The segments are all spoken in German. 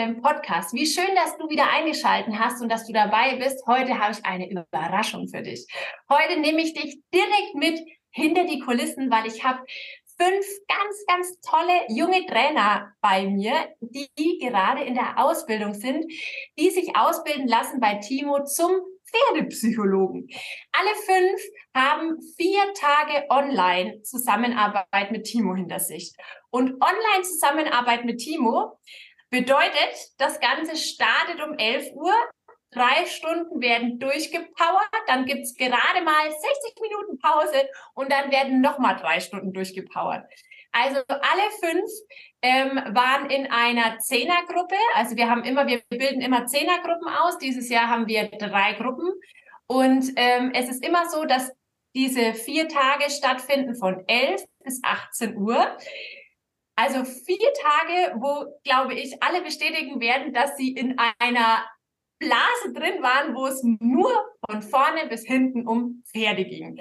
unserem Podcast. Wie schön, dass du wieder eingeschaltet hast und dass du dabei bist. Heute habe ich eine Überraschung für dich. Heute nehme ich dich direkt mit hinter die Kulissen, weil ich habe fünf ganz, ganz tolle junge Trainer bei mir, die gerade in der Ausbildung sind, die sich ausbilden lassen bei Timo zum Pferdepsychologen. Alle fünf haben vier Tage Online-Zusammenarbeit mit Timo hinter sich. Und Online-Zusammenarbeit mit Timo bedeutet, das Ganze startet um 11 Uhr. Drei Stunden werden durchgepowert, dann gibt's gerade mal 60 Minuten Pause und dann werden nochmal drei Stunden durchgepowert. Also alle fünf ähm, waren in einer Zehnergruppe. Also wir haben immer, wir bilden immer Zehnergruppen aus. Dieses Jahr haben wir drei Gruppen. Und ähm, es ist immer so, dass diese vier Tage stattfinden von 11 bis 18 Uhr. Also vier Tage, wo, glaube ich, alle bestätigen werden, dass sie in einer Blase drin waren, wo es nur von vorne bis hinten um Pferde ging.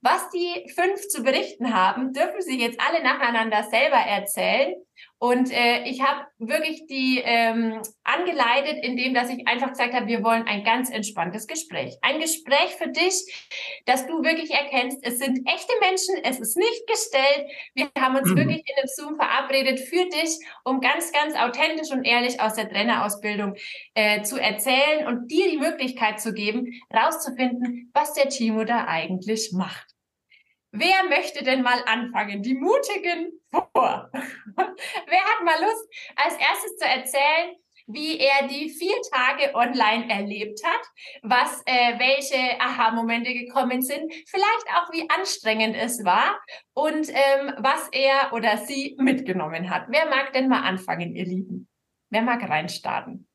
Was die fünf zu berichten haben, dürfen sie jetzt alle nacheinander selber erzählen. Und äh, ich habe wirklich die ähm, angeleitet, indem dass ich einfach gesagt habe, wir wollen ein ganz entspanntes Gespräch. Ein Gespräch für dich, dass du wirklich erkennst, es sind echte Menschen, es ist nicht gestellt. Wir haben uns mhm. wirklich in dem Zoom verabredet für dich, um ganz, ganz authentisch und ehrlich aus der Trainerausbildung äh, zu erzählen und dir die Möglichkeit zu geben, rauszufinden, was der Timo da eigentlich macht. Wer möchte denn mal anfangen? Die Mutigen vor. Wer hat mal Lust, als erstes zu erzählen, wie er die vier Tage online erlebt hat, was, äh, welche Aha-Momente gekommen sind, vielleicht auch wie anstrengend es war und ähm, was er oder sie mitgenommen hat. Wer mag denn mal anfangen, ihr Lieben? Wer mag reinstarten?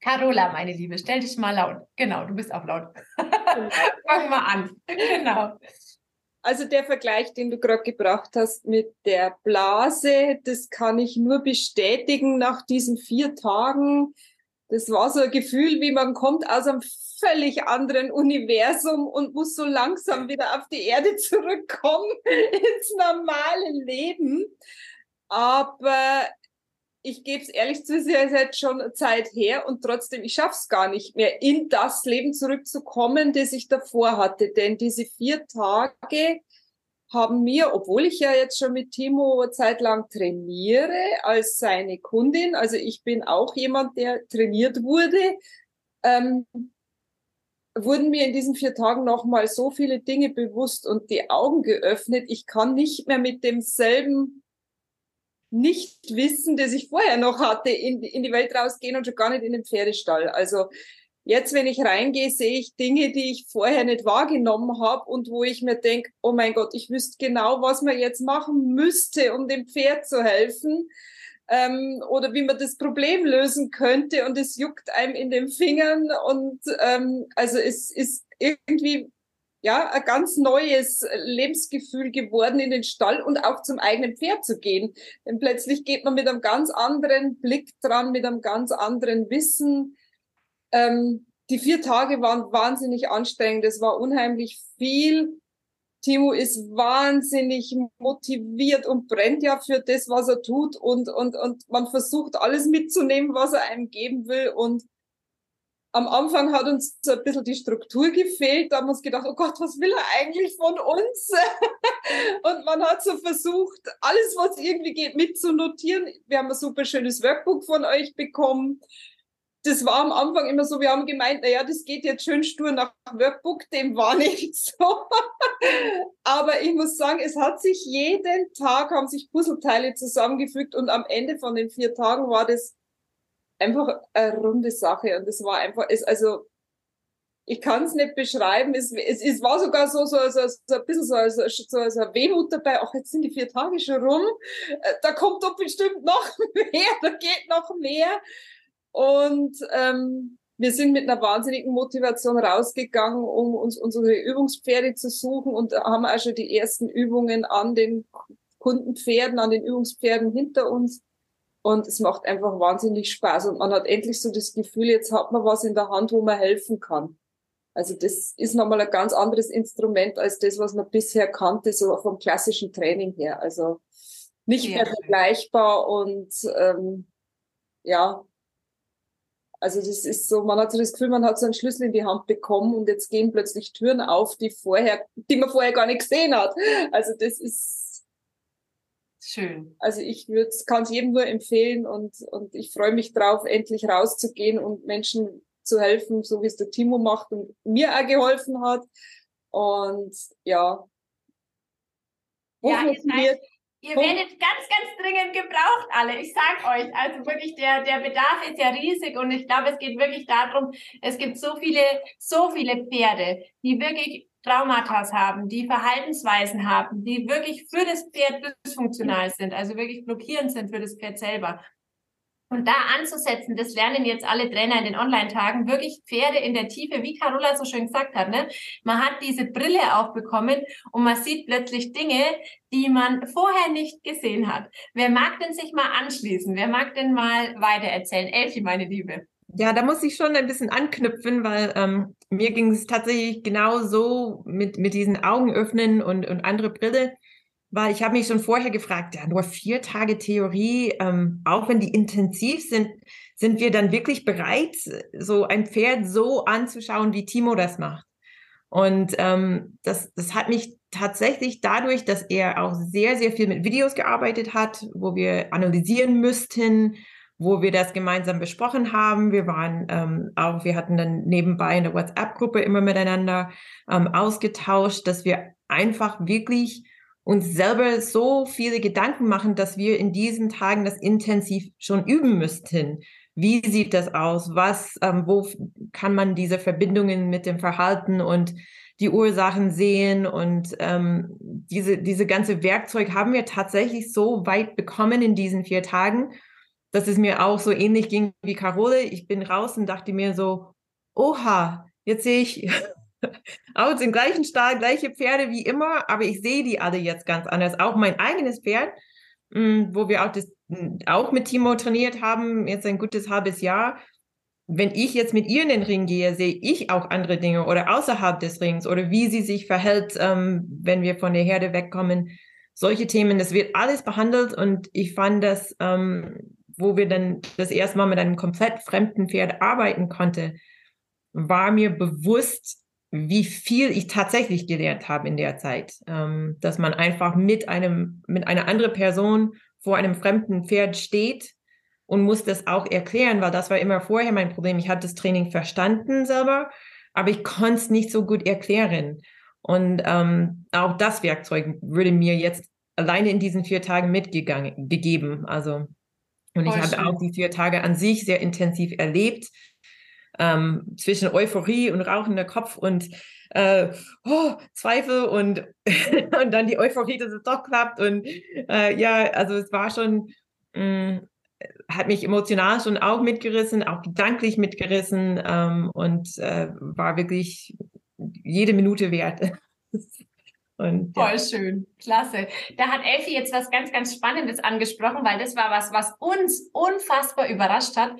Carola, meine Liebe, stell dich mal laut. Genau, du bist auch laut. Fang mal an. Genau. Also der Vergleich, den du gerade gebracht hast mit der Blase, das kann ich nur bestätigen nach diesen vier Tagen. Das war so ein Gefühl, wie man kommt aus einem völlig anderen Universum und muss so langsam wieder auf die Erde zurückkommen ins normale Leben. Aber ich gebe es ehrlich zu, es ist jetzt schon Zeit her und trotzdem, ich schaff's gar nicht mehr, in das Leben zurückzukommen, das ich davor hatte. Denn diese vier Tage haben mir, obwohl ich ja jetzt schon mit Timo zeitlang trainiere als seine Kundin, also ich bin auch jemand, der trainiert wurde, ähm, wurden mir in diesen vier Tagen nochmal so viele Dinge bewusst und die Augen geöffnet. Ich kann nicht mehr mit demselben Nichtwissen, das ich vorher noch hatte, in, in die Welt rausgehen und schon gar nicht in den Pferdestall. Also jetzt, wenn ich reingehe, sehe ich Dinge, die ich vorher nicht wahrgenommen habe und wo ich mir denke, oh mein Gott, ich wüsste genau, was man jetzt machen müsste, um dem Pferd zu helfen. Ähm, oder wie man das Problem lösen könnte und es juckt einem in den Fingern und ähm, also es ist irgendwie ja, ein ganz neues Lebensgefühl geworden, in den Stall und auch zum eigenen Pferd zu gehen. Denn plötzlich geht man mit einem ganz anderen Blick dran, mit einem ganz anderen Wissen. Ähm, die vier Tage waren wahnsinnig anstrengend. Es war unheimlich viel. Timo ist wahnsinnig motiviert und brennt ja für das, was er tut und, und, und man versucht alles mitzunehmen, was er einem geben will und am Anfang hat uns so ein bisschen die Struktur gefehlt. Da haben wir uns gedacht, oh Gott, was will er eigentlich von uns? und man hat so versucht, alles, was irgendwie geht, mitzunotieren. Wir haben ein super schönes Workbook von euch bekommen. Das war am Anfang immer so, wir haben gemeint, na ja, das geht jetzt schön stur nach Workbook, dem war nicht so. Aber ich muss sagen, es hat sich jeden Tag, haben sich Puzzleteile zusammengefügt und am Ende von den vier Tagen war das einfach eine runde Sache und es war einfach, es, also ich kann es nicht beschreiben. Es, es, es war sogar so, so, so, so ein bisschen so, so, so, so eine Wehmut dabei. Ach, jetzt sind die vier Tage schon rum. Äh, da kommt doch bestimmt noch mehr. Da geht noch mehr. Und ähm, wir sind mit einer wahnsinnigen Motivation rausgegangen, um uns unsere Übungspferde zu suchen und haben auch schon die ersten Übungen an den Kundenpferden, an den Übungspferden hinter uns. Und es macht einfach wahnsinnig Spaß. Und man hat endlich so das Gefühl, jetzt hat man was in der Hand, wo man helfen kann. Also das ist nochmal ein ganz anderes Instrument als das, was man bisher kannte, so vom klassischen Training her. Also nicht ja. mehr vergleichbar und ähm, ja, also das ist so, man hat so das Gefühl, man hat so einen Schlüssel in die Hand bekommen und jetzt gehen plötzlich Türen auf, die vorher, die man vorher gar nicht gesehen hat. Also das ist schön. Also ich würde, kann es jedem nur empfehlen und und ich freue mich drauf, endlich rauszugehen und Menschen zu helfen, so wie es der Timo macht und mir auch geholfen hat. Und ja. Ja, ihr seid, Ihr werdet ganz, ganz dringend gebraucht, alle. Ich sag euch, also wirklich, der, der Bedarf ist ja riesig und ich glaube, es geht wirklich darum, es gibt so viele, so viele Pferde, die wirklich Traumata haben, die Verhaltensweisen haben, die wirklich für das Pferd dysfunktional sind, also wirklich blockierend sind für das Pferd selber. Und da anzusetzen, das lernen jetzt alle Trainer in den Online-Tagen, wirklich Pferde in der Tiefe, wie Carola so schön gesagt hat. Ne? Man hat diese Brille aufbekommen und man sieht plötzlich Dinge, die man vorher nicht gesehen hat. Wer mag denn sich mal anschließen? Wer mag denn mal weitererzählen? Elfi, meine Liebe. Ja, da muss ich schon ein bisschen anknüpfen, weil ähm, mir ging es tatsächlich genau so mit, mit diesen Augen öffnen und, und andere Brille weil ich habe mich schon vorher gefragt, ja, nur vier Tage Theorie, ähm, auch wenn die intensiv sind, sind wir dann wirklich bereit, so ein Pferd so anzuschauen, wie Timo das macht? Und ähm, das, das hat mich tatsächlich dadurch, dass er auch sehr, sehr viel mit Videos gearbeitet hat, wo wir analysieren müssten, wo wir das gemeinsam besprochen haben. Wir waren ähm, auch, wir hatten dann nebenbei in der WhatsApp-Gruppe immer miteinander ähm, ausgetauscht, dass wir einfach wirklich uns selber so viele Gedanken machen, dass wir in diesen Tagen das intensiv schon üben müssten. Wie sieht das aus? Was, ähm, wo kann man diese Verbindungen mit dem Verhalten und die Ursachen sehen? Und ähm, diese, diese ganze Werkzeug haben wir tatsächlich so weit bekommen in diesen vier Tagen, dass es mir auch so ähnlich ging wie Carole. Ich bin raus und dachte mir so, oha, jetzt sehe ich aus dem gleichen Stall, gleiche Pferde wie immer, aber ich sehe die alle jetzt ganz anders. Auch mein eigenes Pferd, mm, wo wir auch, das, mm, auch mit Timo trainiert haben, jetzt ein gutes halbes Jahr. Wenn ich jetzt mit ihr in den Ring gehe, sehe ich auch andere Dinge oder außerhalb des Rings oder wie sie sich verhält, ähm, wenn wir von der Herde wegkommen. Solche Themen, das wird alles behandelt und ich fand das, ähm, wo wir dann das erste Mal mit einem komplett fremden Pferd arbeiten konnte, war mir bewusst, wie viel ich tatsächlich gelernt habe in der Zeit, ähm, dass man einfach mit einem, mit einer anderen Person vor einem fremden Pferd steht und muss das auch erklären, weil das war immer vorher mein Problem. Ich hatte das Training verstanden selber, aber ich konnte es nicht so gut erklären. Und ähm, auch das Werkzeug würde mir jetzt alleine in diesen vier Tagen mitgegangen, gegeben. Also, und ich habe auch die vier Tage an sich sehr intensiv erlebt ähm, zwischen Euphorie und rauchender Kopf und äh, oh, Zweifel und, und dann die Euphorie, dass es doch klappt. Und äh, ja, also es war schon, mh, mm, hat mich emotional schon auch mitgerissen, auch gedanklich mitgerissen ähm, und äh, war wirklich jede Minute wert. Und, Voll ja. schön, klasse. Da hat Elfi jetzt was ganz, ganz Spannendes angesprochen, weil das war was, was uns unfassbar überrascht hat,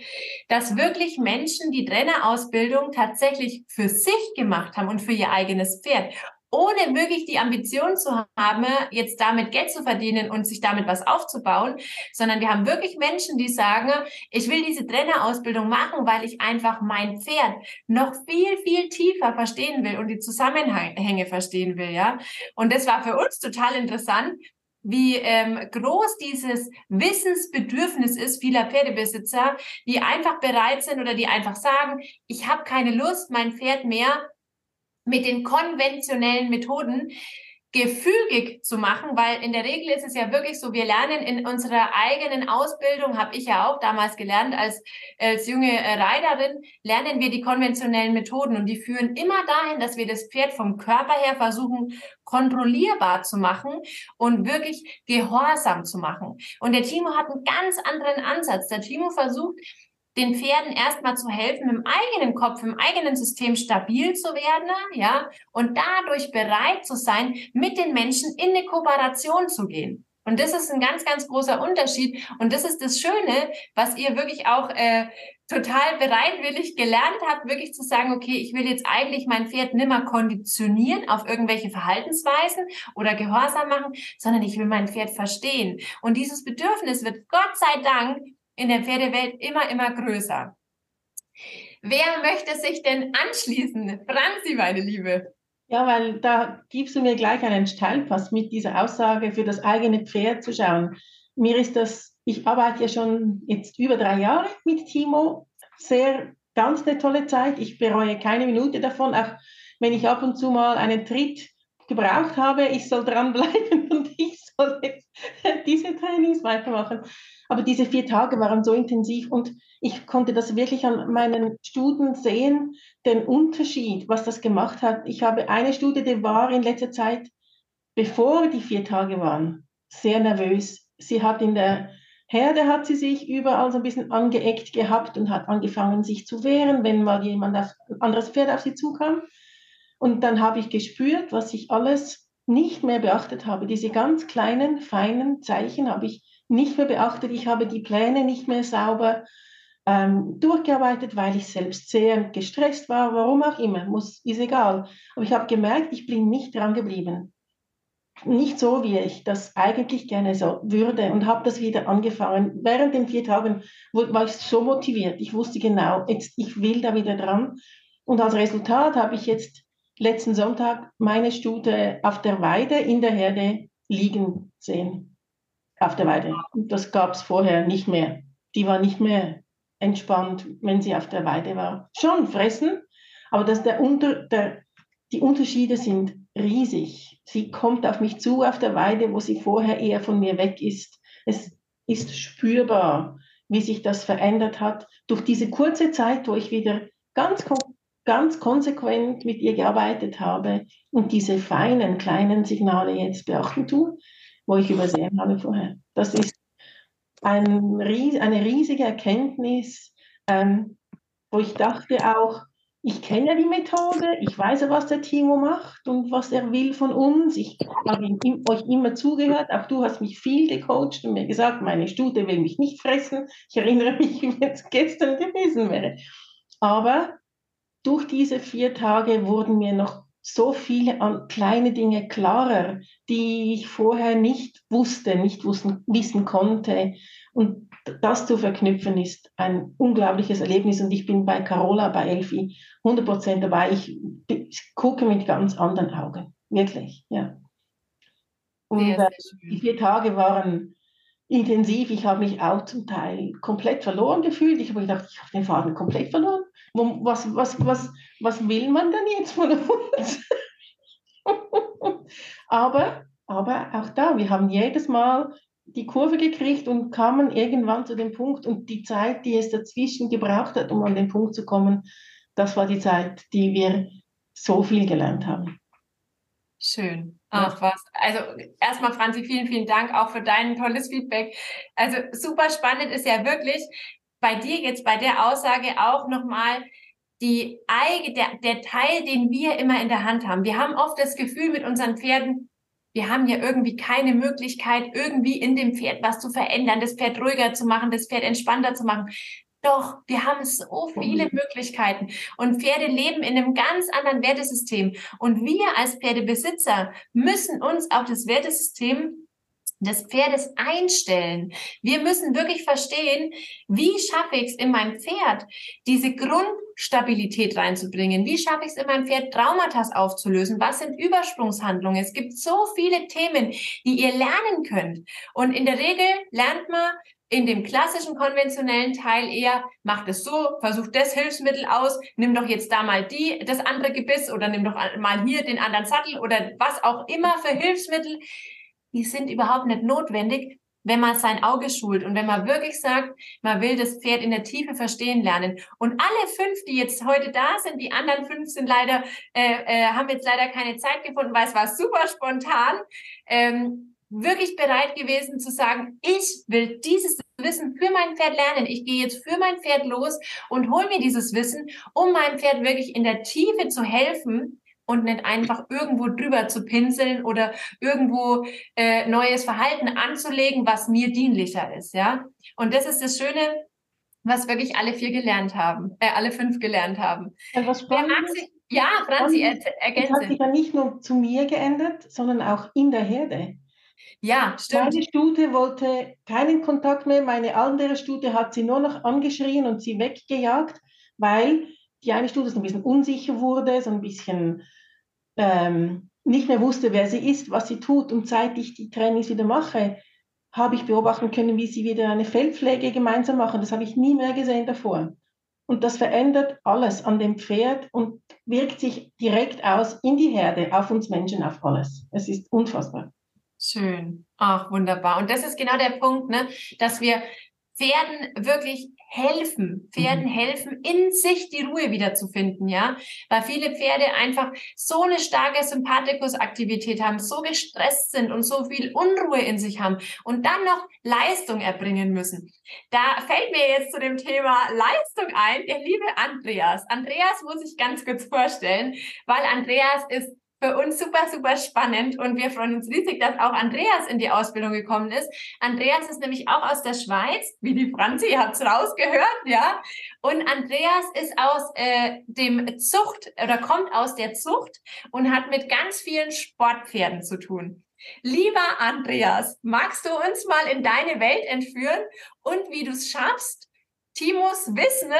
dass wirklich Menschen die Trainerausbildung tatsächlich für sich gemacht haben und für ihr eigenes Pferd ohne wirklich die Ambition zu haben, jetzt damit Geld zu verdienen und sich damit was aufzubauen, sondern wir haben wirklich Menschen, die sagen, ich will diese Trainerausbildung machen, weil ich einfach mein Pferd noch viel, viel tiefer verstehen will und die Zusammenhänge verstehen will, ja. Und das war für uns total interessant, wie ähm, groß dieses Wissensbedürfnis ist vieler Pferdebesitzer, die einfach bereit sind oder die einfach sagen, ich habe keine Lust, mein Pferd mehr mit den konventionellen Methoden gefügig zu machen, weil in der Regel ist es ja wirklich so, wir lernen in unserer eigenen Ausbildung, habe ich ja auch damals gelernt als, als junge äh, Reiterin, lernen wir die konventionellen Methoden und die führen immer dahin, dass wir das Pferd vom Körper her versuchen, kontrollierbar zu machen und wirklich gehorsam zu machen. Und der Timo hat einen ganz anderen Ansatz. Der Timo versucht, den Pferden erstmal zu helfen, im eigenen Kopf, im eigenen System stabil zu werden, ja, und dadurch bereit zu sein, mit den Menschen in eine Kooperation zu gehen. Und das ist ein ganz, ganz großer Unterschied. Und das ist das Schöne, was ihr wirklich auch äh, total bereitwillig gelernt habt, wirklich zu sagen, okay, ich will jetzt eigentlich mein Pferd nimmer konditionieren auf irgendwelche Verhaltensweisen oder Gehorsam machen, sondern ich will mein Pferd verstehen. Und dieses Bedürfnis wird Gott sei Dank in der Pferdewelt immer, immer größer. Wer möchte sich denn anschließen? Franzi, meine Liebe. Ja, weil da gibst du mir gleich einen Steilpass mit dieser Aussage, für das eigene Pferd zu schauen. Mir ist das, ich arbeite ja schon jetzt über drei Jahre mit Timo, sehr, ganz eine tolle Zeit. Ich bereue keine Minute davon, auch wenn ich ab und zu mal einen Tritt gebraucht habe, ich soll dranbleiben und ich soll jetzt diese Trainings weitermachen. Aber diese vier Tage waren so intensiv und ich konnte das wirklich an meinen Studien sehen, den Unterschied, was das gemacht hat. Ich habe eine Studie, die war in letzter Zeit, bevor die vier Tage waren, sehr nervös. Sie hat in der Herde hat sie sich überall so ein bisschen angeeckt gehabt und hat angefangen, sich zu wehren, wenn mal jemand auf, ein anderes Pferd auf sie zukam. Und dann habe ich gespürt, was ich alles nicht mehr beachtet habe. Diese ganz kleinen, feinen Zeichen habe ich nicht mehr beachtet. Ich habe die Pläne nicht mehr sauber ähm, durchgearbeitet, weil ich selbst sehr gestresst war, warum auch immer, muss, ist egal. Aber ich habe gemerkt, ich bin nicht dran geblieben. Nicht so, wie ich das eigentlich gerne so würde und habe das wieder angefangen. Während den vier Tagen war ich so motiviert. Ich wusste genau, jetzt, ich will da wieder dran. Und als Resultat habe ich jetzt letzten Sonntag meine Stute auf der Weide in der Herde liegen sehen. Auf der Weide. Und das gab es vorher nicht mehr. Die war nicht mehr entspannt, wenn sie auf der Weide war. Schon fressen, aber dass der Unter, der, die Unterschiede sind riesig. Sie kommt auf mich zu auf der Weide, wo sie vorher eher von mir weg ist. Es ist spürbar, wie sich das verändert hat durch diese kurze Zeit, wo ich wieder ganz ganz konsequent mit ihr gearbeitet habe und diese feinen, kleinen Signale jetzt beachten tue, wo ich übersehen habe vorher. Das ist ein, eine riesige Erkenntnis, ähm, wo ich dachte auch, ich kenne die Methode, ich weiß was der Timo macht und was er will von uns. Ich habe euch immer zugehört, auch du hast mich viel gecoacht und mir gesagt, meine Stute will mich nicht fressen. Ich erinnere mich, wie es gestern gewesen wäre. Aber durch diese vier Tage wurden mir noch so viele kleine Dinge klarer, die ich vorher nicht wusste, nicht wussten, wissen konnte. Und das zu verknüpfen ist ein unglaubliches Erlebnis. Und ich bin bei Carola, bei Elfi 100 Prozent dabei. Ich, ich, gucke mit ganz anderen Augen. Wirklich, ja. Und äh, die vier Tage waren intensiv. Ich habe mich auch zum Teil komplett verloren gefühlt. Ich habe gedacht, ich habe den Faden komplett verloren. Was, was, was, was will man denn jetzt von uns? aber, aber auch da, wir haben jedes Mal die Kurve gekriegt und kamen irgendwann zu dem Punkt und die Zeit, die es dazwischen gebraucht hat, um an den Punkt zu kommen, das war die Zeit, die wir so viel gelernt haben. Schön. Ach was. Also erstmal, Franzi, vielen, vielen Dank auch für dein tolles Feedback. Also super spannend ist ja wirklich bei dir jetzt bei der Aussage auch nochmal die der, der Teil, den wir immer in der Hand haben. Wir haben oft das Gefühl mit unseren Pferden, wir haben ja irgendwie keine Möglichkeit, irgendwie in dem Pferd was zu verändern, das Pferd ruhiger zu machen, das Pferd entspannter zu machen. Doch, wir haben so viele. Möglichkeiten und Pferde leben in einem ganz anderen Wertesystem. Und wir als Pferdebesitzer müssen uns auf das Wertesystem des Pferdes einstellen. Wir müssen wirklich verstehen, wie schaffe ich es in meinem Pferd, diese Grundstabilität reinzubringen? Wie schaffe ich es in meinem Pferd, Traumata aufzulösen? Was sind Übersprungshandlungen? Es gibt so viele Themen, die ihr lernen könnt. Und in der Regel lernt man in dem klassischen konventionellen Teil eher, macht es so, versucht das Hilfsmittel aus, nimm doch jetzt da mal die, das andere Gebiss oder nimm doch mal hier den anderen Sattel oder was auch immer für Hilfsmittel die sind überhaupt nicht notwendig, wenn man sein Auge schult und wenn man wirklich sagt, man will das Pferd in der Tiefe verstehen lernen. Und alle fünf, die jetzt heute da sind, die anderen fünf sind leider, äh, äh, haben jetzt leider keine Zeit gefunden, weil es war super spontan, ähm, wirklich bereit gewesen zu sagen, ich will dieses Wissen für mein Pferd lernen. Ich gehe jetzt für mein Pferd los und hole mir dieses Wissen, um meinem Pferd wirklich in der Tiefe zu helfen, und nicht einfach irgendwo drüber zu pinseln oder irgendwo äh, neues Verhalten anzulegen, was mir dienlicher ist, ja. Und das ist das Schöne, was wirklich alle vier gelernt haben, äh, alle fünf gelernt haben. Ja, was sich, ja, Franzi, er, ergänze. Das hat sich ja nicht nur zu mir geändert, sondern auch in der Herde. Ja, stimmt. Meine Stute wollte keinen Kontakt mehr. Meine andere Stute hat sie nur noch angeschrien und sie weggejagt, weil die eine Stute so ein bisschen unsicher wurde, so ein bisschen ähm, nicht mehr wusste, wer sie ist, was sie tut. Und seit ich die Trainings wieder mache, habe ich beobachten können, wie sie wieder eine Feldpflege gemeinsam machen. Das habe ich nie mehr gesehen davor. Und das verändert alles an dem Pferd und wirkt sich direkt aus in die Herde, auf uns Menschen, auf alles. Es ist unfassbar. Schön. Ach, wunderbar. Und das ist genau der Punkt, ne, dass wir Pferden wirklich helfen, Pferden mhm. helfen, in sich die Ruhe wiederzufinden, ja, weil viele Pferde einfach so eine starke Sympathikusaktivität haben, so gestresst sind und so viel Unruhe in sich haben und dann noch Leistung erbringen müssen. Da fällt mir jetzt zu dem Thema Leistung ein, der liebe Andreas. Andreas muss ich ganz kurz vorstellen, weil Andreas ist für uns super, super spannend und wir freuen uns riesig, dass auch Andreas in die Ausbildung gekommen ist. Andreas ist nämlich auch aus der Schweiz, wie die Franzi, ihr habt es rausgehört, ja. Und Andreas ist aus äh, dem Zucht oder kommt aus der Zucht und hat mit ganz vielen Sportpferden zu tun. Lieber Andreas, magst du uns mal in deine Welt entführen und wie du es schaffst, Timos Wissen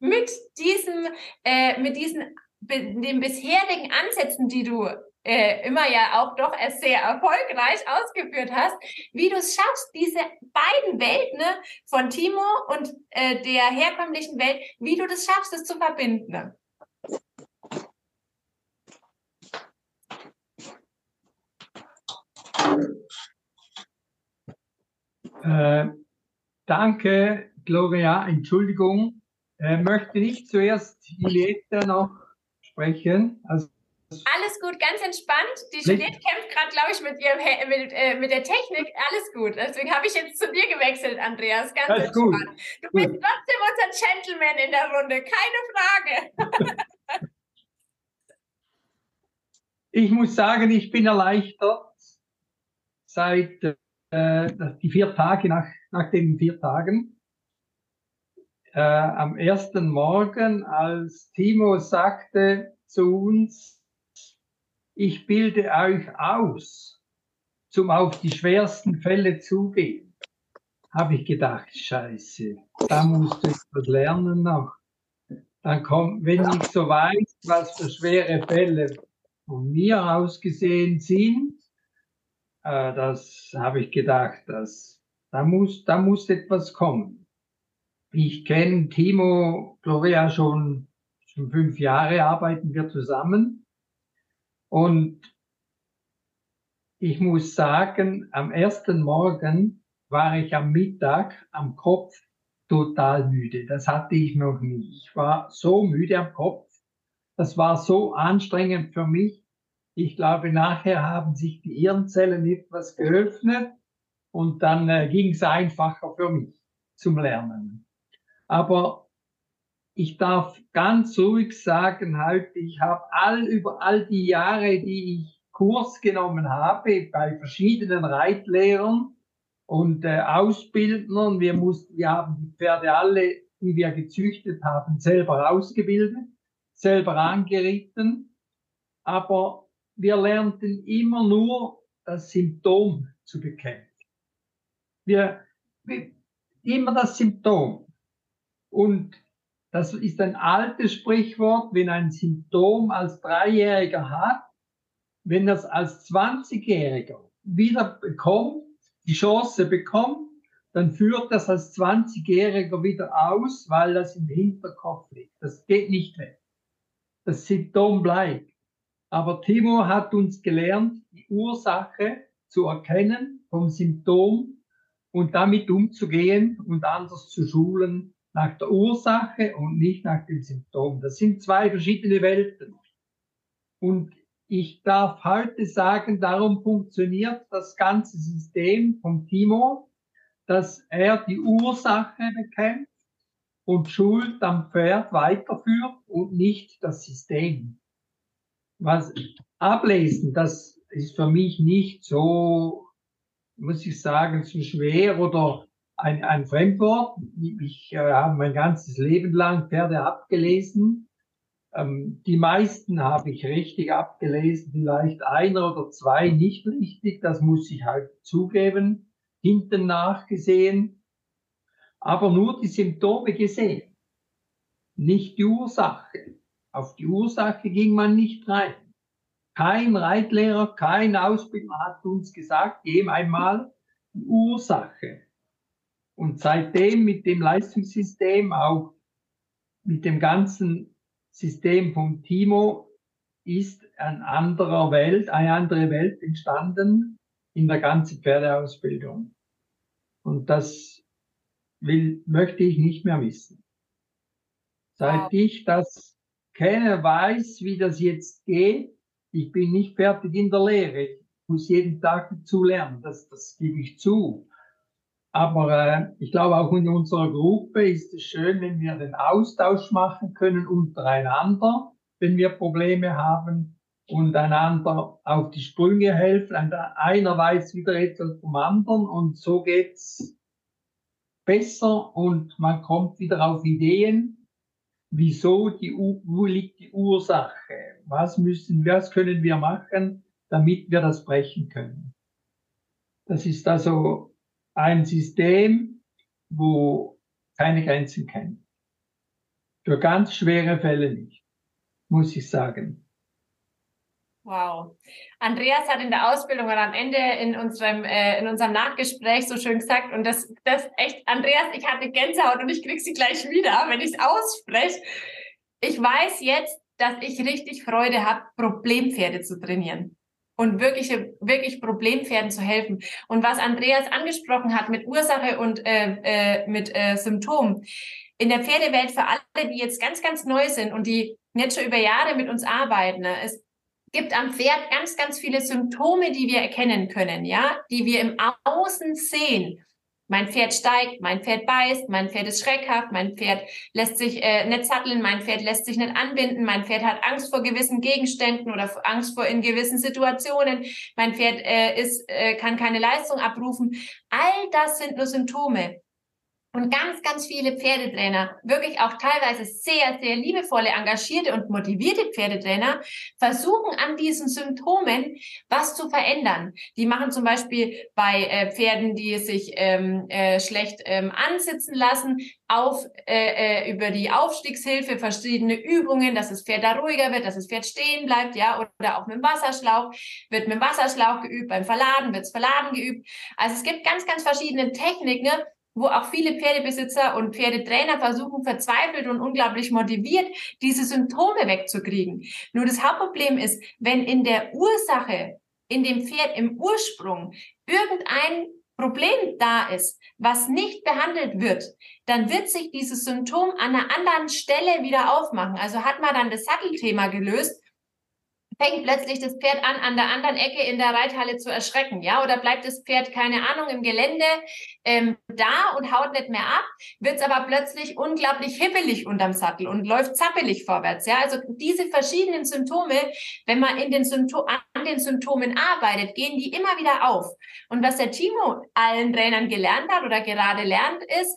mit diesem, äh, mit diesen den bisherigen Ansätzen, die du äh, immer ja auch doch sehr erfolgreich ausgeführt hast, wie du es schaffst, diese beiden Welten ne, von Timo und äh, der herkömmlichen Welt, wie du das schaffst, es zu verbinden. Äh, danke, Gloria. Entschuldigung. Äh, möchte ich zuerst Juliette noch sprechen. Also alles gut, ganz entspannt. Die Juliette kämpft gerade, glaube ich, mit, ihrem, mit, äh, mit der Technik. Alles gut. Deswegen habe ich jetzt zu dir gewechselt, Andreas. Ganz Alles entspannt. Gut. Du bist gut. trotzdem unser Gentleman in der Runde. Keine Frage. ich muss sagen, ich bin erleichtert seit äh, die vier Tage, nach, nach den vier Tagen äh, am ersten Morgen, als Timo sagte zu uns, ich bilde euch aus, zum auf die schwersten Fälle zugehen, habe ich gedacht, scheiße, da musst du etwas lernen noch. Dann kommt, wenn ich so weiß, was für schwere Fälle von mir aus gesehen sind, äh, das habe ich gedacht, dass, da muss, da muss etwas kommen. Ich kenne Timo Gloria schon, schon fünf Jahre, arbeiten wir zusammen. Und ich muss sagen, am ersten Morgen war ich am Mittag am Kopf total müde. Das hatte ich noch nie. Ich war so müde am Kopf. Das war so anstrengend für mich. Ich glaube, nachher haben sich die Hirnzellen etwas geöffnet und dann äh, ging es einfacher für mich zum Lernen. Aber ich darf ganz ruhig sagen, halt, ich habe all über all die Jahre, die ich Kurs genommen habe bei verschiedenen Reitlehrern und äh, Ausbildnern, wir mussten, wir haben die Pferde alle, die wir gezüchtet haben, selber ausgebildet, selber angeritten, aber wir lernten immer nur das Symptom zu bekämpfen. Wir, immer das Symptom. Und das ist ein altes Sprichwort, wenn ein Symptom als Dreijähriger hat, wenn das als 20-Jähriger wieder bekommt, die Chance bekommt, dann führt das als 20-Jähriger wieder aus, weil das im Hinterkopf liegt. Das geht nicht weg. Das Symptom bleibt. Aber Timo hat uns gelernt, die Ursache zu erkennen vom Symptom und damit umzugehen und anders zu schulen, nach der Ursache und nicht nach dem Symptom. Das sind zwei verschiedene Welten. Und ich darf heute sagen, darum funktioniert das ganze System vom Timo, dass er die Ursache bekämpft und Schuld am Pferd weiterführt und nicht das System. Was ablesen, das ist für mich nicht so, muss ich sagen, zu schwer oder ein, ein Fremdwort. Ich äh, habe mein ganzes Leben lang Pferde abgelesen. Äh, ähm, die meisten habe ich richtig abgelesen, vielleicht einer oder zwei nicht richtig, das muss ich halt zugeben, hinten nachgesehen, aber nur die Symptome gesehen, nicht die Ursache. Auf die Ursache ging man nicht rein. Kein Reitlehrer, kein Ausbilder hat uns gesagt, geben einmal die Ursache. Und seitdem mit dem Leistungssystem, auch mit dem ganzen System von Timo, ist ein anderer Welt, eine andere Welt entstanden in der ganzen Pferdeausbildung. Und das will, möchte ich nicht mehr missen. Seit wow. ich das kenne, weiß, wie das jetzt geht, ich bin nicht fertig in der Lehre. Ich muss jeden Tag dazu lernen. Das, das gebe ich zu. Aber äh, ich glaube, auch in unserer Gruppe ist es schön, wenn wir den Austausch machen können untereinander, wenn wir Probleme haben und einander auf die Sprünge helfen. Einer weiß wieder etwas vom anderen und so geht's besser und man kommt wieder auf Ideen, wieso die, wo liegt die Ursache? Was müssen, was können wir machen, damit wir das brechen können? Das ist also ein System, wo keine Grenzen kennt. Für ganz schwere Fälle nicht, muss ich sagen. Wow. Andreas hat in der Ausbildung oder am Ende in unserem, äh, in unserem Nachgespräch so schön gesagt, und das, das echt, Andreas, ich hatte Gänsehaut und ich krieg sie gleich wieder, wenn ich es ausspreche. Ich weiß jetzt, dass ich richtig Freude habe, Problempferde zu trainieren und wirklich, wirklich Problempferden zu helfen. Und was Andreas angesprochen hat mit Ursache und äh, äh, mit äh, Symptomen. In der Pferdewelt für alle, die jetzt ganz, ganz neu sind und die jetzt schon über Jahre mit uns arbeiten, ne, es gibt am Pferd ganz, ganz viele Symptome, die wir erkennen können, ja, die wir im Außen sehen. Mein Pferd steigt, mein Pferd beißt, mein Pferd ist schreckhaft, mein Pferd lässt sich äh, nicht satteln, mein Pferd lässt sich nicht anbinden, mein Pferd hat Angst vor gewissen Gegenständen oder Angst vor in gewissen Situationen, mein Pferd äh, ist, äh, kann keine Leistung abrufen. All das sind nur Symptome. Und ganz, ganz viele Pferdetrainer, wirklich auch teilweise sehr, sehr liebevolle, engagierte und motivierte Pferdetrainer, versuchen an diesen Symptomen was zu verändern. Die machen zum Beispiel bei äh, Pferden, die sich ähm, äh, schlecht ähm, ansitzen lassen, auf äh, äh, über die Aufstiegshilfe verschiedene Übungen, dass das Pferd da ruhiger wird, dass das Pferd stehen bleibt, ja, oder auch mit dem Wasserschlauch wird mit dem Wasserschlauch geübt, beim Verladen wird's Verladen geübt. Also es gibt ganz, ganz verschiedene Techniken, wo auch viele Pferdebesitzer und Pferdetrainer versuchen, verzweifelt und unglaublich motiviert, diese Symptome wegzukriegen. Nur das Hauptproblem ist, wenn in der Ursache, in dem Pferd im Ursprung irgendein Problem da ist, was nicht behandelt wird, dann wird sich dieses Symptom an einer anderen Stelle wieder aufmachen. Also hat man dann das Sattelthema gelöst fängt plötzlich das Pferd an, an der anderen Ecke in der Reithalle zu erschrecken, ja, oder bleibt das Pferd, keine Ahnung, im Gelände ähm, da und haut nicht mehr ab, wird es aber plötzlich unglaublich hippelig unterm Sattel und läuft zappelig vorwärts, ja, also diese verschiedenen Symptome, wenn man in den Symptom an den Symptomen arbeitet, gehen die immer wieder auf. Und was der Timo allen Trainern gelernt hat oder gerade lernt, ist,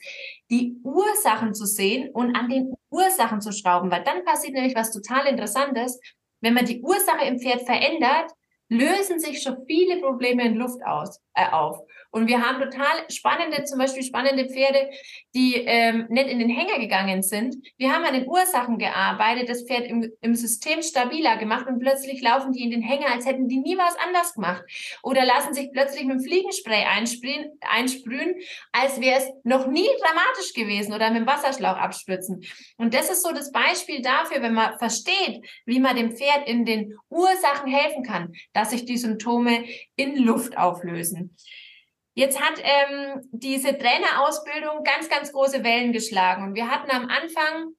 die Ursachen zu sehen und an den Ursachen zu schrauben, weil dann passiert nämlich was total Interessantes. Wenn man die Ursache im Pferd verändert, lösen sich schon viele Probleme in Luft aus, äh, auf. Und wir haben total spannende, zum Beispiel spannende Pferde, die ähm, nicht in den Hänger gegangen sind. Wir haben an den Ursachen gearbeitet, das Pferd im, im System stabiler gemacht und plötzlich laufen die in den Hänger, als hätten die nie was anders gemacht. Oder lassen sich plötzlich mit dem Fliegenspray einsprühen, einsprühen als wäre es noch nie dramatisch gewesen oder mit dem Wasserschlauch abspritzen. Und das ist so das Beispiel dafür, wenn man versteht, wie man dem Pferd in den Ursachen helfen kann, dass sich die Symptome in Luft auflösen. Jetzt hat ähm, diese Trainerausbildung ganz, ganz große Wellen geschlagen und wir hatten am Anfang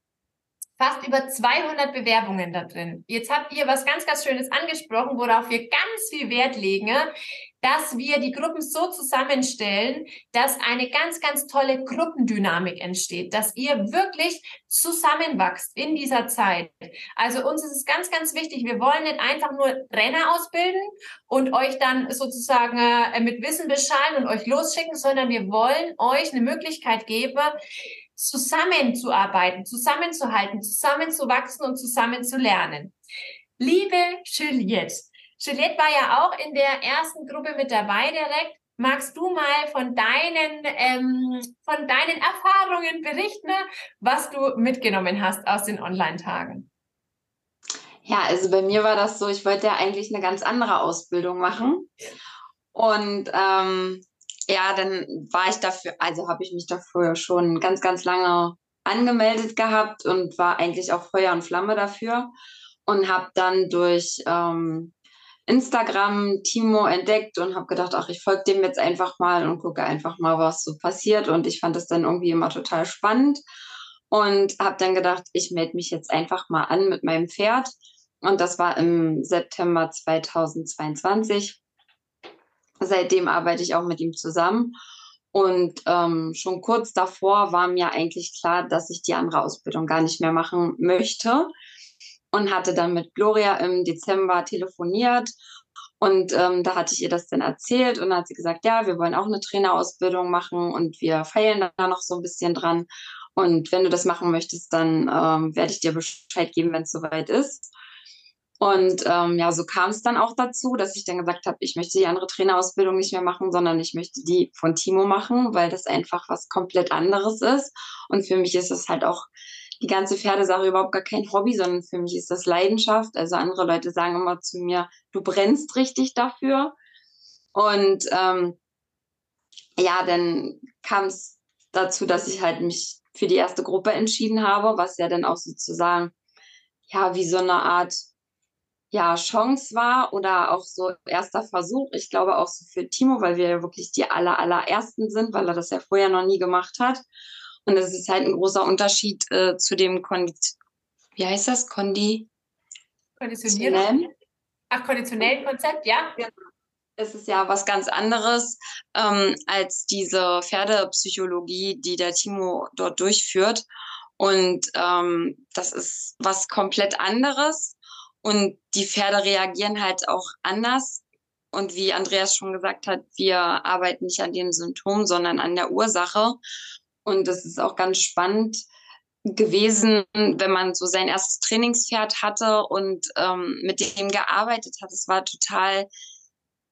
fast über 200 Bewerbungen da drin. Jetzt habt ihr was ganz, ganz Schönes angesprochen, worauf wir ganz viel Wert legen. Dass wir die Gruppen so zusammenstellen, dass eine ganz, ganz tolle Gruppendynamik entsteht, dass ihr wirklich zusammenwachst in dieser Zeit. Also uns ist es ganz, ganz wichtig, wir wollen nicht einfach nur Trainer ausbilden und euch dann sozusagen äh, mit Wissen beschallen und euch losschicken, sondern wir wollen euch eine Möglichkeit geben, zusammenzuarbeiten, zusammenzuhalten, zusammenzuwachsen und zusammen zu lernen. Liebe Juliette, Juliette war ja auch in der ersten Gruppe mit dabei direkt. Magst du mal von deinen, ähm, von deinen Erfahrungen berichten, was du mitgenommen hast aus den Online-Tagen? Ja, also bei mir war das so, ich wollte ja eigentlich eine ganz andere Ausbildung machen. Und ähm, ja, dann war ich dafür, also habe ich mich dafür schon ganz, ganz lange angemeldet gehabt und war eigentlich auch Feuer und Flamme dafür und habe dann durch ähm, Instagram Timo entdeckt und habe gedacht, ach, ich folge dem jetzt einfach mal und gucke einfach mal, was so passiert. Und ich fand das dann irgendwie immer total spannend und habe dann gedacht, ich melde mich jetzt einfach mal an mit meinem Pferd. Und das war im September 2022. Seitdem arbeite ich auch mit ihm zusammen. Und ähm, schon kurz davor war mir eigentlich klar, dass ich die andere Ausbildung gar nicht mehr machen möchte und hatte dann mit Gloria im Dezember telefoniert und ähm, da hatte ich ihr das dann erzählt und dann hat sie gesagt, ja, wir wollen auch eine Trainerausbildung machen und wir feilen da noch so ein bisschen dran. Und wenn du das machen möchtest, dann ähm, werde ich dir Bescheid geben, wenn es soweit ist. Und ähm, ja, so kam es dann auch dazu, dass ich dann gesagt habe, ich möchte die andere Trainerausbildung nicht mehr machen, sondern ich möchte die von Timo machen, weil das einfach was komplett anderes ist. Und für mich ist es halt auch die ganze Pferdesache überhaupt gar kein Hobby, sondern für mich ist das Leidenschaft. Also andere Leute sagen immer zu mir, du brennst richtig dafür. Und ähm, ja, dann kam es dazu, dass ich halt mich für die erste Gruppe entschieden habe, was ja dann auch sozusagen ja wie so eine Art ja Chance war oder auch so erster Versuch. Ich glaube auch so für Timo, weil wir ja wirklich die aller allerersten sind, weil er das ja vorher noch nie gemacht hat. Und das ist halt ein großer Unterschied äh, zu dem Kondi wie heißt das? Kondi Konditionieren? Ach, konditionellen Konzept, ja? Es ist ja was ganz anderes ähm, als diese Pferdepsychologie, die der Timo dort durchführt. Und ähm, das ist was komplett anderes. Und die Pferde reagieren halt auch anders. Und wie Andreas schon gesagt hat, wir arbeiten nicht an dem Symptom, sondern an der Ursache. Und das ist auch ganz spannend gewesen, wenn man so sein erstes Trainingspferd hatte und ähm, mit dem gearbeitet hat. Es war total,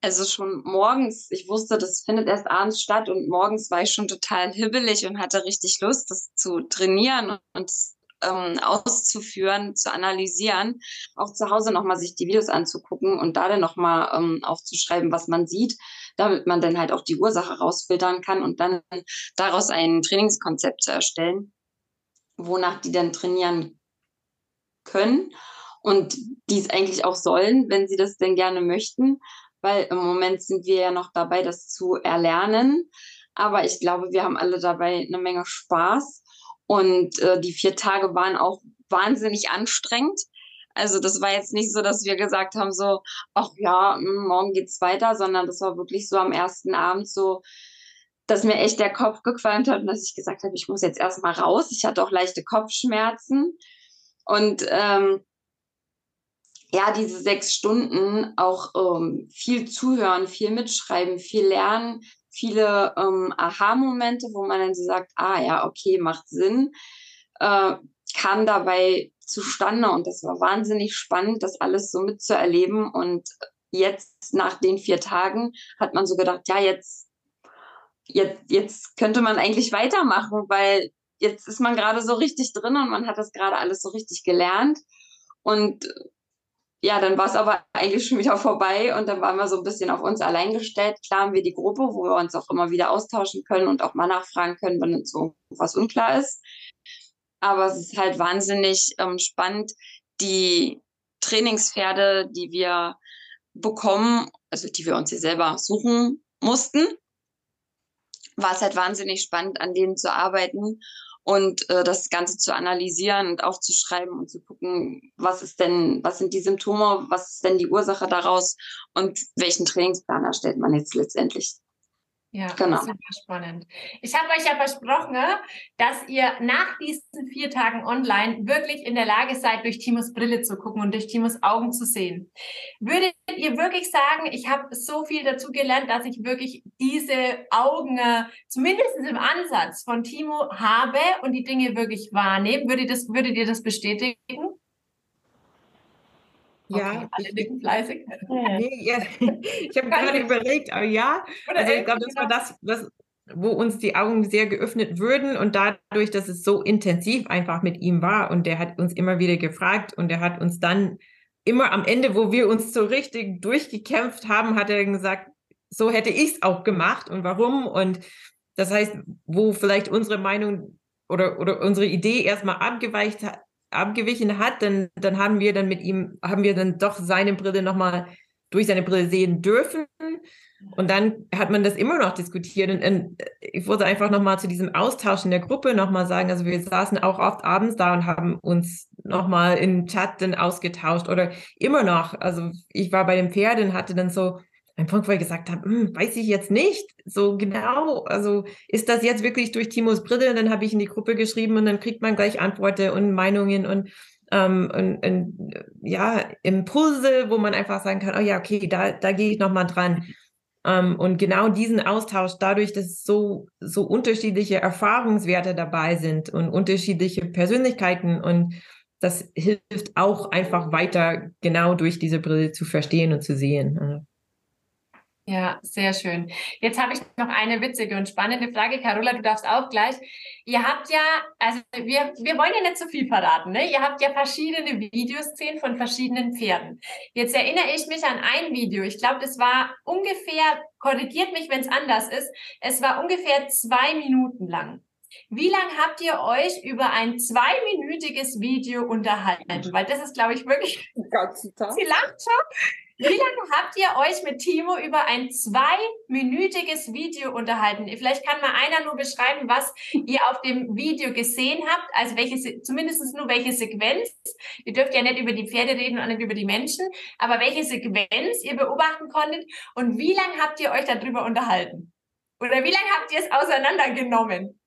also schon morgens, ich wusste, das findet erst abends statt und morgens war ich schon total hibbelig und hatte richtig Lust, das zu trainieren und ähm, auszuführen, zu analysieren, auch zu Hause nochmal sich die Videos anzugucken und da dann nochmal ähm, aufzuschreiben, was man sieht damit man dann halt auch die Ursache rausfiltern kann und dann daraus ein Trainingskonzept zu erstellen, wonach die dann trainieren können und dies eigentlich auch sollen, wenn sie das denn gerne möchten, weil im Moment sind wir ja noch dabei, das zu erlernen. Aber ich glaube, wir haben alle dabei eine Menge Spaß und äh, die vier Tage waren auch wahnsinnig anstrengend. Also das war jetzt nicht so, dass wir gesagt haben, so, ach ja, hm, morgen geht's weiter, sondern das war wirklich so am ersten Abend so, dass mir echt der Kopf gequalmt hat und dass ich gesagt habe, ich muss jetzt erstmal raus. Ich hatte auch leichte Kopfschmerzen. Und ähm, ja, diese sechs Stunden auch ähm, viel zuhören, viel mitschreiben, viel lernen, viele ähm, Aha-Momente, wo man dann so sagt, ah ja, okay, macht Sinn, äh, kam dabei zustande und das war wahnsinnig spannend, das alles so mitzuerleben. Und jetzt nach den vier Tagen hat man so gedacht, ja, jetzt, jetzt, jetzt könnte man eigentlich weitermachen, weil jetzt ist man gerade so richtig drin und man hat das gerade alles so richtig gelernt. Und ja, dann war es aber eigentlich schon wieder vorbei und dann waren wir so ein bisschen auf uns allein gestellt. Klar haben wir die Gruppe, wo wir uns auch immer wieder austauschen können und auch mal nachfragen können, wenn uns so was unklar ist. Aber es ist halt wahnsinnig ähm, spannend, die Trainingspferde, die wir bekommen, also die wir uns hier selber suchen mussten, war es halt wahnsinnig spannend, an denen zu arbeiten und äh, das Ganze zu analysieren und aufzuschreiben und zu gucken, was ist denn, was sind die Symptome, was ist denn die Ursache daraus und welchen Trainingsplan erstellt man jetzt letztendlich. Ja, genau. super spannend. Ich habe euch ja versprochen, dass ihr nach diesen vier Tagen online wirklich in der Lage seid, durch Timos Brille zu gucken und durch Timos Augen zu sehen. Würdet ihr wirklich sagen, ich habe so viel dazu gelernt, dass ich wirklich diese Augen zumindest im Ansatz von Timo habe und die Dinge wirklich wahrnehme? Würdet, das, würdet ihr das bestätigen? Ja, okay, alle nicken fleißig. Nee, ja. Ich habe gerade überlegt, aber ja, also ich glaube, das war das, das, wo uns die Augen sehr geöffnet würden und dadurch, dass es so intensiv einfach mit ihm war und der hat uns immer wieder gefragt und er hat uns dann immer am Ende, wo wir uns so richtig durchgekämpft haben, hat er gesagt, so hätte ich es auch gemacht und warum und das heißt, wo vielleicht unsere Meinung oder, oder unsere Idee erstmal abgeweicht hat, abgewichen hat, dann, dann haben wir dann mit ihm, haben wir dann doch seine Brille nochmal durch seine Brille sehen dürfen. Und dann hat man das immer noch diskutiert. Und, und ich wollte einfach nochmal zu diesem Austausch in der Gruppe nochmal sagen, also wir saßen auch oft abends da und haben uns nochmal im Chat dann ausgetauscht oder immer noch. Also ich war bei dem Pferd und hatte dann so, ein Punkt, wo ich gesagt habe, hm, weiß ich jetzt nicht so genau. Also ist das jetzt wirklich durch Timos Brille? Und dann habe ich in die Gruppe geschrieben und dann kriegt man gleich Antworten und Meinungen und, ähm, und, und ja, Impulse, wo man einfach sagen kann, oh ja, okay, da, da gehe ich nochmal dran. Ähm, und genau diesen Austausch, dadurch, dass so, so unterschiedliche Erfahrungswerte dabei sind und unterschiedliche Persönlichkeiten und das hilft auch einfach weiter genau durch diese Brille zu verstehen und zu sehen. Ja, sehr schön. Jetzt habe ich noch eine witzige und spannende Frage. Carola, du darfst auch gleich. Ihr habt ja, also wir, wir wollen ja nicht zu so viel verraten, ne? Ihr habt ja verschiedene Videoszenen von verschiedenen Pferden. Jetzt erinnere ich mich an ein Video. Ich glaube, das war ungefähr, korrigiert mich, wenn es anders ist, es war ungefähr zwei Minuten lang. Wie lange habt ihr euch über ein zweiminütiges Video unterhalten? Weil das ist, glaube ich, wirklich. Den ganzen Tag. Sie lacht schon. Wie lange habt ihr euch mit Timo über ein zweiminütiges Video unterhalten? Vielleicht kann mal einer nur beschreiben, was ihr auf dem Video gesehen habt, also welche, zumindest nur welche Sequenz. Ihr dürft ja nicht über die Pferde reden und nicht über die Menschen, aber welche Sequenz ihr beobachten konntet und wie lange habt ihr euch darüber unterhalten? Oder wie lange habt ihr es auseinandergenommen?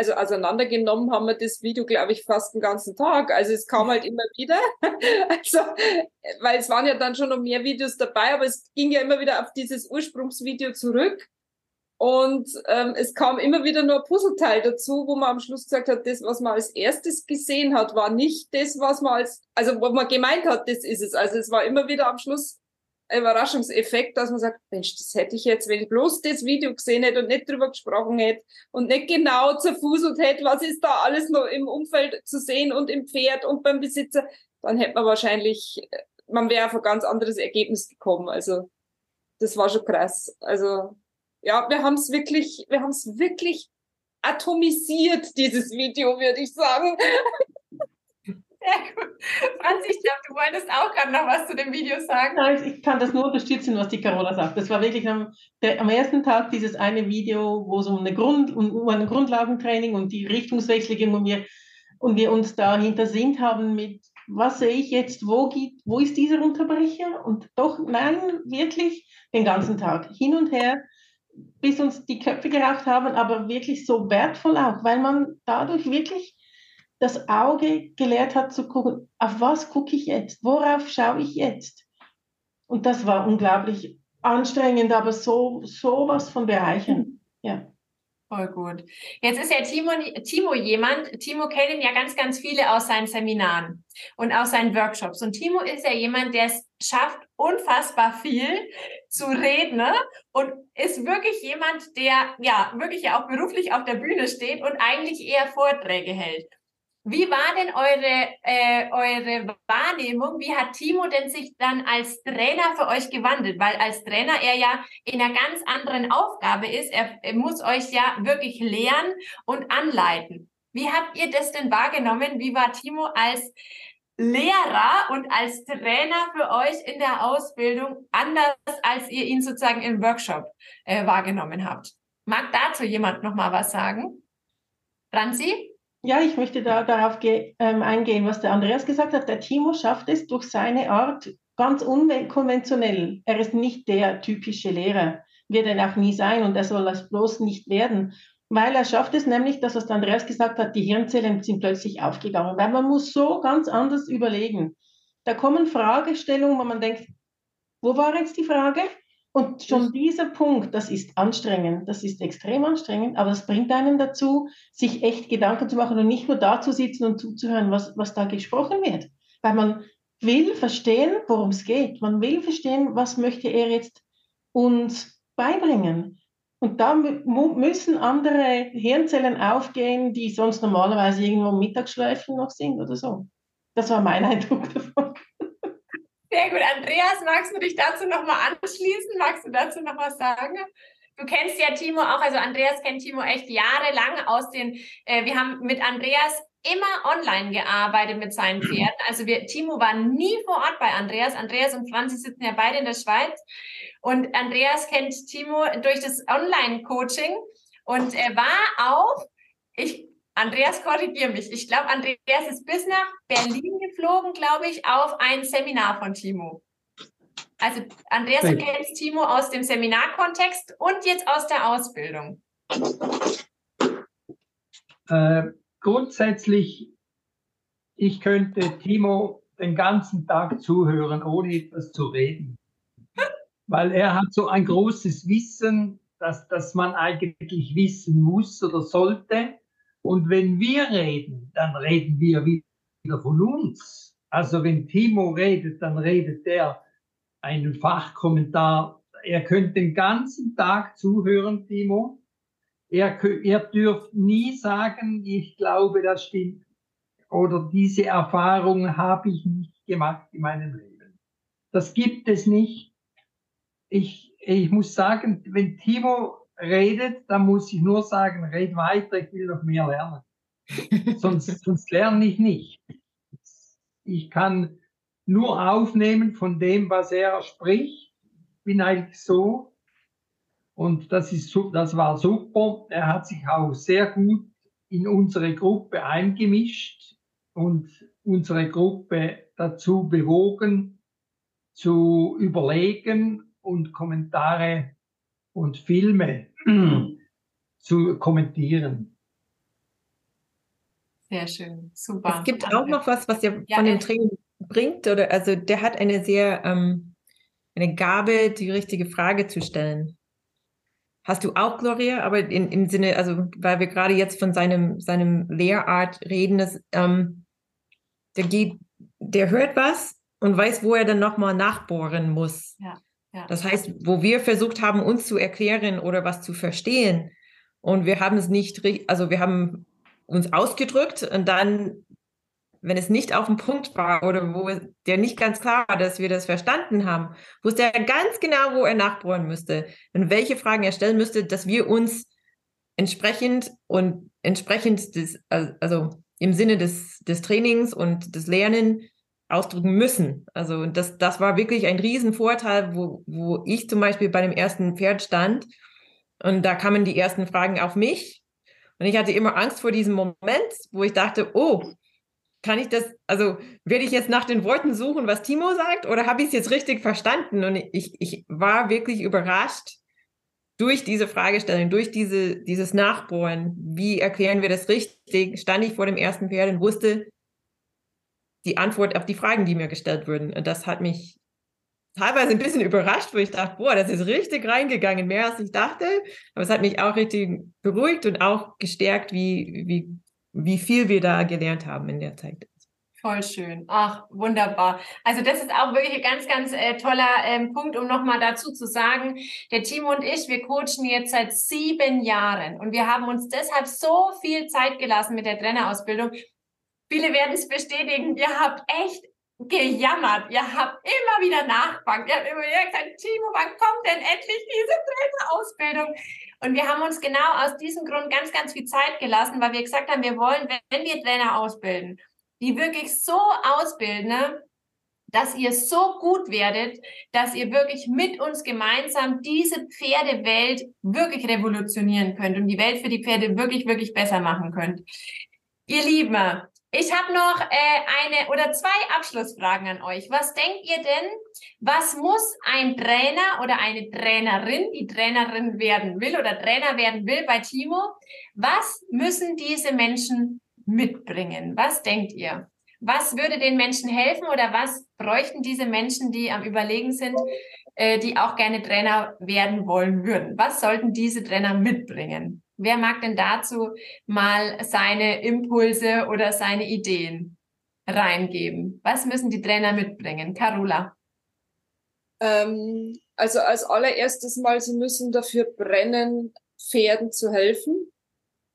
Also auseinandergenommen haben wir das Video, glaube ich, fast den ganzen Tag. Also es kam halt immer wieder. also, weil es waren ja dann schon noch mehr Videos dabei, aber es ging ja immer wieder auf dieses Ursprungsvideo zurück. Und ähm, es kam immer wieder nur ein Puzzleteil dazu, wo man am Schluss gesagt hat, das, was man als erstes gesehen hat, war nicht das, was man als, also wo man gemeint hat, das ist es. Also es war immer wieder am Schluss Überraschungseffekt, dass man sagt, Mensch, das hätte ich jetzt, wenn ich bloß das Video gesehen hätte und nicht drüber gesprochen hätte und nicht genau zerfuselt hätte, was ist da alles noch im Umfeld zu sehen und im Pferd und beim Besitzer, dann hätte man wahrscheinlich, man wäre auf ein ganz anderes Ergebnis gekommen. Also das war schon krass. Also ja, wir haben es wirklich, wir haben es wirklich atomisiert, dieses Video, würde ich sagen. Sehr gut. Franz, ich glaube, du wolltest auch gerade noch was zu dem Video sagen. Nein, ich kann das nur unterstützen, was die Carola sagt. Das war wirklich am, der, am ersten Tag dieses eine Video, wo es um, eine Grund, um, um ein Grundlagentraining und die Richtungswechsel ging und wir, und wir uns dahinter sind haben mit, was sehe ich jetzt, wo, geht, wo ist dieser Unterbrecher? Und doch, nein, wirklich den ganzen Tag hin und her, bis uns die Köpfe geraucht haben, aber wirklich so wertvoll auch, weil man dadurch wirklich das Auge gelehrt hat zu gucken, auf was gucke ich jetzt, worauf schaue ich jetzt. Und das war unglaublich anstrengend, aber so, so was von bereichernd. Ja. Voll gut. Jetzt ist ja Timo, Timo jemand, Timo kennen ja ganz, ganz viele aus seinen Seminaren und aus seinen Workshops. Und Timo ist ja jemand, der es schafft, unfassbar viel zu reden ne? und ist wirklich jemand, der ja wirklich ja auch beruflich auf der Bühne steht und eigentlich eher Vorträge hält. Wie war denn eure, äh, eure Wahrnehmung? Wie hat Timo denn sich dann als Trainer für euch gewandelt? Weil als Trainer er ja in einer ganz anderen Aufgabe ist. Er, er muss euch ja wirklich lehren und anleiten. Wie habt ihr das denn wahrgenommen? Wie war Timo als Lehrer und als Trainer für euch in der Ausbildung anders, als ihr ihn sozusagen im Workshop äh, wahrgenommen habt? Mag dazu jemand noch mal was sagen? Franzi? Ja, ich möchte da darauf ähm, eingehen, was der Andreas gesagt hat. Der Timo schafft es durch seine Art ganz unkonventionell. Er ist nicht der typische Lehrer, wird er auch nie sein und er soll das bloß nicht werden, weil er schafft es nämlich, das, was der Andreas gesagt hat, die Hirnzellen sind plötzlich aufgegangen, weil man muss so ganz anders überlegen. Da kommen Fragestellungen, wo man denkt, wo war jetzt die Frage? Und schon dieser Punkt, das ist anstrengend, das ist extrem anstrengend, aber es bringt einen dazu, sich echt Gedanken zu machen und nicht nur da zu sitzen und zuzuhören, was, was da gesprochen wird. Weil man will verstehen, worum es geht. Man will verstehen, was möchte er jetzt uns beibringen. Und da müssen andere Hirnzellen aufgehen, die sonst normalerweise irgendwo im Mittagsschläfchen noch sind oder so. Das war mein Eindruck davon. Sehr gut. Andreas, magst du dich dazu nochmal anschließen? Magst du dazu noch was sagen? Du kennst ja Timo auch, also Andreas kennt Timo echt jahrelang aus den, äh, wir haben mit Andreas immer online gearbeitet mit seinen Pferden. Also wir, Timo war nie vor Ort bei Andreas. Andreas und Franzi sitzen ja beide in der Schweiz. Und Andreas kennt Timo durch das Online-Coaching und er war auch, ich Andreas, korrigiere mich. Ich glaube, Andreas ist bis nach Berlin geflogen, glaube ich, auf ein Seminar von Timo. Also, Andreas, du kennst Timo aus dem Seminarkontext und jetzt aus der Ausbildung. Äh, grundsätzlich, ich könnte Timo den ganzen Tag zuhören, ohne etwas zu reden. Weil er hat so ein großes Wissen, dass, dass man eigentlich wissen muss oder sollte. Und wenn wir reden, dann reden wir wieder von uns. Also wenn Timo redet, dann redet er einen Fachkommentar. Er könnte den ganzen Tag zuhören, Timo. Er, er dürft nie sagen, ich glaube, das stimmt. Oder diese Erfahrung habe ich nicht gemacht in meinem Leben. Das gibt es nicht. Ich, ich muss sagen, wenn Timo redet, dann muss ich nur sagen, red weiter, ich will noch mehr lernen. sonst, sonst lerne ich nicht. Ich kann nur aufnehmen von dem, was er spricht. Bin eigentlich so. Und das ist, das war super. Er hat sich auch sehr gut in unsere Gruppe eingemischt und unsere Gruppe dazu bewogen, zu überlegen und Kommentare und Filme zu kommentieren. Sehr schön, super. Es gibt auch noch was, was er ja, von dem Training bringt, oder also der hat eine sehr ähm, eine Gabe, die richtige Frage zu stellen. Hast du auch, Gloria, aber in, im Sinne, also weil wir gerade jetzt von seinem, seinem Lehrart reden, dass, ähm, der geht, der hört was und weiß, wo er dann nochmal nachbohren muss. Ja. Das heißt, wo wir versucht haben, uns zu erklären oder was zu verstehen und wir haben es nicht, also wir haben uns ausgedrückt und dann, wenn es nicht auf dem Punkt war oder wo der nicht ganz klar war, dass wir das verstanden haben, wusste er ganz genau, wo er nachbohren müsste und welche Fragen er stellen müsste, dass wir uns entsprechend und entsprechend des, also im Sinne des, des Trainings und des Lernen ausdrücken müssen. Also das, das war wirklich ein Riesenvorteil, wo, wo ich zum Beispiel bei dem ersten Pferd stand und da kamen die ersten Fragen auf mich und ich hatte immer Angst vor diesem Moment, wo ich dachte, oh, kann ich das, also werde ich jetzt nach den Worten suchen, was Timo sagt oder habe ich es jetzt richtig verstanden? Und ich, ich war wirklich überrascht durch diese Fragestellung, durch diese, dieses Nachbohren, wie erklären wir das richtig, stand ich vor dem ersten Pferd und wusste, die Antwort auf die Fragen, die mir gestellt wurden. Und das hat mich teilweise ein bisschen überrascht, wo ich dachte, boah, das ist richtig reingegangen, mehr als ich dachte. Aber es hat mich auch richtig beruhigt und auch gestärkt, wie, wie, wie viel wir da gelernt haben in der Zeit. Voll schön. Ach, wunderbar. Also das ist auch wirklich ein ganz, ganz äh, toller ähm, Punkt, um nochmal dazu zu sagen, der Timo und ich, wir coachen jetzt seit sieben Jahren und wir haben uns deshalb so viel Zeit gelassen mit der Trainerausbildung, Viele werden es bestätigen. Ihr habt echt gejammert. Ihr habt immer wieder nachbankt. Ihr habt immer wieder gesagt, Timo, wann kommt denn endlich diese Trainerausbildung? Und wir haben uns genau aus diesem Grund ganz, ganz viel Zeit gelassen, weil wir gesagt haben, wir wollen, wenn wir Trainer ausbilden, die wirklich so ausbilden, ne, dass ihr so gut werdet, dass ihr wirklich mit uns gemeinsam diese Pferdewelt wirklich revolutionieren könnt und die Welt für die Pferde wirklich, wirklich besser machen könnt. Ihr Lieben, ich habe noch äh, eine oder zwei Abschlussfragen an euch. Was denkt ihr denn, was muss ein Trainer oder eine Trainerin, die Trainerin werden will oder Trainer werden will bei Timo, was müssen diese Menschen mitbringen? Was denkt ihr? Was würde den Menschen helfen oder was bräuchten diese Menschen, die am Überlegen sind, äh, die auch gerne Trainer werden wollen würden? Was sollten diese Trainer mitbringen? Wer mag denn dazu mal seine Impulse oder seine Ideen reingeben? Was müssen die Trainer mitbringen? Carola. Ähm, also als allererstes mal, sie müssen dafür brennen, Pferden zu helfen.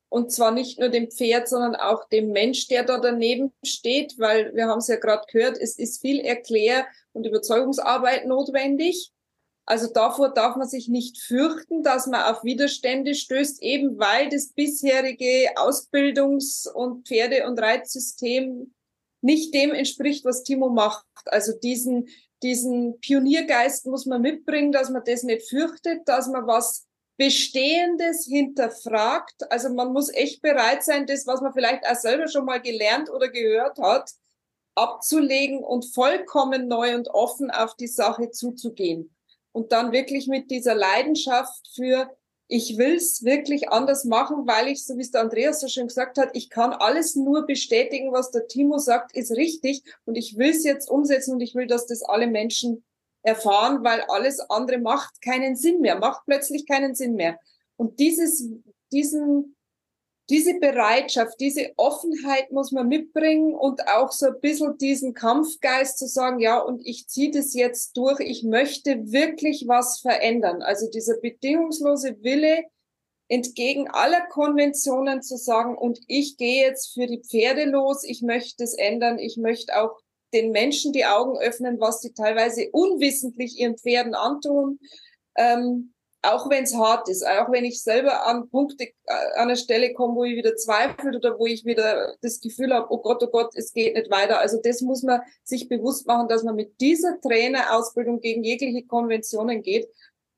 Und zwar nicht nur dem Pferd, sondern auch dem Mensch, der da daneben steht, weil wir haben es ja gerade gehört, es ist viel Erklär- und Überzeugungsarbeit notwendig. Also davor darf man sich nicht fürchten, dass man auf Widerstände stößt, eben weil das bisherige Ausbildungs- und Pferde- und Reitsystem nicht dem entspricht, was Timo macht. Also diesen, diesen Pioniergeist muss man mitbringen, dass man das nicht fürchtet, dass man was Bestehendes hinterfragt. Also man muss echt bereit sein, das, was man vielleicht auch selber schon mal gelernt oder gehört hat, abzulegen und vollkommen neu und offen auf die Sache zuzugehen. Und dann wirklich mit dieser Leidenschaft für, ich will's wirklich anders machen, weil ich, so wie es der Andreas so schön gesagt hat, ich kann alles nur bestätigen, was der Timo sagt, ist richtig. Und ich will's jetzt umsetzen und ich will, dass das alle Menschen erfahren, weil alles andere macht keinen Sinn mehr, macht plötzlich keinen Sinn mehr. Und dieses, diesen, diese Bereitschaft, diese Offenheit muss man mitbringen und auch so ein bisschen diesen Kampfgeist zu sagen, ja, und ich ziehe das jetzt durch, ich möchte wirklich was verändern. Also dieser bedingungslose Wille, entgegen aller Konventionen zu sagen, und ich gehe jetzt für die Pferde los, ich möchte es ändern, ich möchte auch den Menschen die Augen öffnen, was sie teilweise unwissentlich ihren Pferden antun. Ähm, auch wenn es hart ist, auch wenn ich selber an Punkte, äh, an der Stelle komme, wo ich wieder zweifle oder wo ich wieder das Gefühl habe, oh Gott, oh Gott, es geht nicht weiter. Also das muss man sich bewusst machen, dass man mit dieser Trainerausbildung gegen jegliche Konventionen geht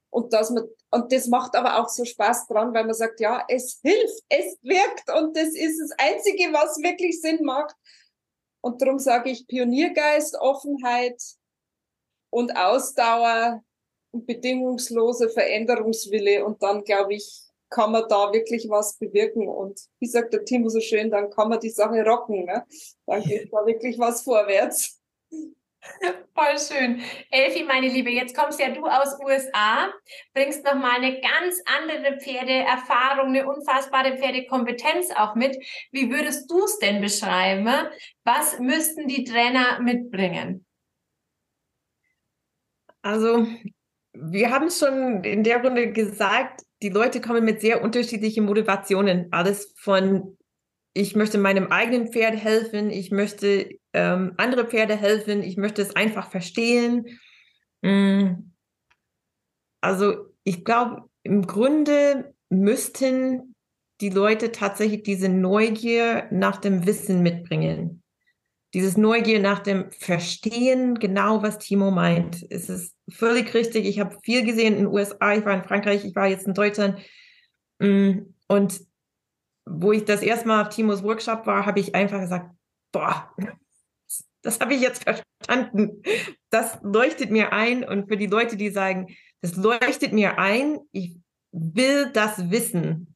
und dass man und das macht aber auch so Spaß dran, weil man sagt, ja, es hilft, es wirkt und das ist das Einzige, was wirklich Sinn macht. Und darum sage ich Pioniergeist, Offenheit und Ausdauer bedingungslose Veränderungswille. Und dann, glaube ich, kann man da wirklich was bewirken. Und wie sagt der Timo so schön, dann kann man die Sache rocken. Ne? Dann geht da wirklich was vorwärts. Voll schön. Elfi, meine Liebe, jetzt kommst ja du aus USA, bringst nochmal eine ganz andere Pferdeerfahrung, eine unfassbare Pferdekompetenz auch mit. Wie würdest du es denn beschreiben? Was müssten die Trainer mitbringen? Also, wir haben schon in der Runde gesagt, die Leute kommen mit sehr unterschiedlichen Motivationen. Alles von ich möchte meinem eigenen Pferd helfen, ich möchte ähm, andere Pferde helfen, ich möchte es einfach verstehen. Mm. Also ich glaube, im Grunde müssten die Leute tatsächlich diese Neugier nach dem Wissen mitbringen. Dieses Neugier nach dem Verstehen, genau was Timo meint. Es ist völlig richtig. Ich habe viel gesehen in den USA, ich war in Frankreich, ich war jetzt in Deutschland. Mm. Und wo ich das erste Mal auf Timos Workshop war, habe ich einfach gesagt, boah, das habe ich jetzt verstanden. Das leuchtet mir ein. Und für die Leute, die sagen, das leuchtet mir ein, ich will das wissen.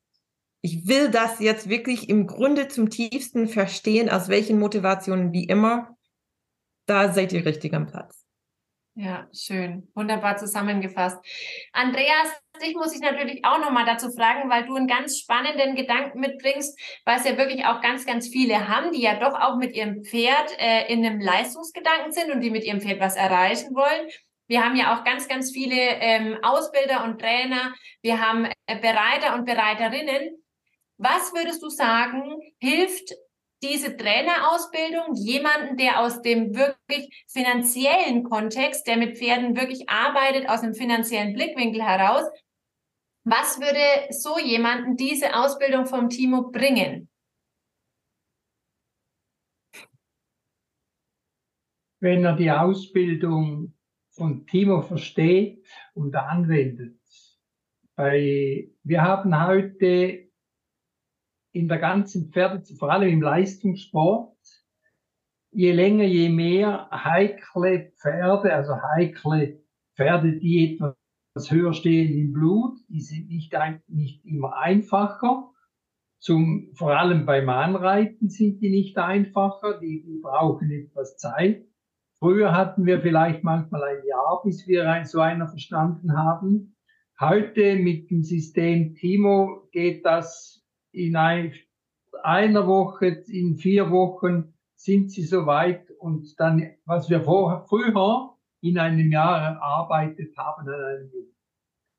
Ich will das jetzt wirklich im Grunde zum tiefsten verstehen, aus welchen Motivationen wie immer. Da seid ihr richtig am Platz. Ja, schön. Wunderbar zusammengefasst. Andreas, dich muss ich natürlich auch nochmal dazu fragen, weil du einen ganz spannenden Gedanken mitbringst, was ja wirklich auch ganz, ganz viele haben, die ja doch auch mit ihrem Pferd äh, in einem Leistungsgedanken sind und die mit ihrem Pferd was erreichen wollen. Wir haben ja auch ganz, ganz viele ähm, Ausbilder und Trainer. Wir haben äh, Bereiter und Bereiterinnen. Was würdest du sagen, hilft diese Trainerausbildung jemanden, der aus dem wirklich finanziellen Kontext, der mit Pferden wirklich arbeitet, aus einem finanziellen Blickwinkel heraus, was würde so jemanden diese Ausbildung vom Timo bringen? wenn er die Ausbildung von Timo versteht und anwendet. Weil wir haben heute in der ganzen Pferde, vor allem im Leistungssport, je länger, je mehr heikle Pferde, also heikle Pferde, die etwas höher stehen im Blut, die sind nicht, ein, nicht immer einfacher. Zum, vor allem beim Anreiten sind die nicht einfacher, die, die brauchen etwas Zeit. Früher hatten wir vielleicht manchmal ein Jahr, bis wir so einer verstanden haben. Heute mit dem System Timo geht das in ein, einer Woche, in vier Wochen sind sie soweit und dann, was wir vor, früher in einem Jahr erarbeitet haben an einem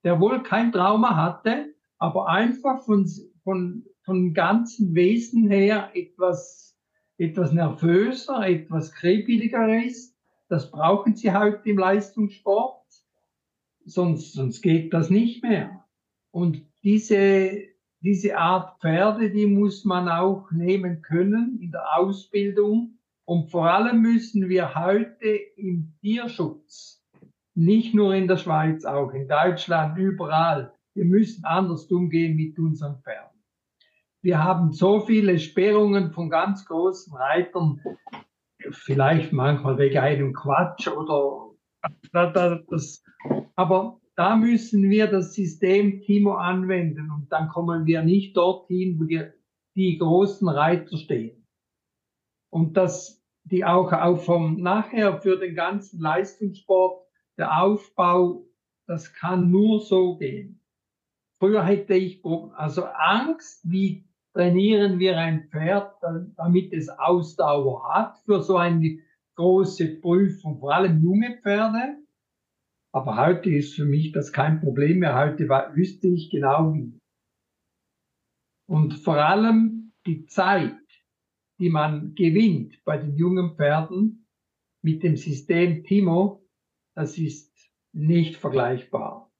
der wohl kein Trauma hatte, aber einfach von, von, von ganzen Wesen her etwas, etwas nervöser, etwas kribbeliger ist das brauchen sie heute im Leistungssport, sonst, sonst geht das nicht mehr. Und diese, diese Art Pferde, die muss man auch nehmen können in der Ausbildung. Und vor allem müssen wir heute im Tierschutz, nicht nur in der Schweiz, auch in Deutschland, überall, wir müssen anders umgehen mit unseren Pferden. Wir haben so viele Sperrungen von ganz großen Reitern, vielleicht manchmal wegen einem Quatsch oder das, aber da müssen wir das System Timo anwenden und dann kommen wir nicht dorthin, wo die, die großen Reiter stehen. Und dass die auch, auch vom nachher für den ganzen Leistungssport, der Aufbau, das kann nur so gehen. Früher hätte ich also Angst, wie trainieren wir ein Pferd, damit es Ausdauer hat für so eine große Prüfung, vor allem junge Pferde. Aber heute ist für mich das kein Problem mehr. Heute wüsste ich genau wie. Und vor allem die Zeit, die man gewinnt bei den jungen Pferden mit dem System Timo, das ist nicht vergleichbar.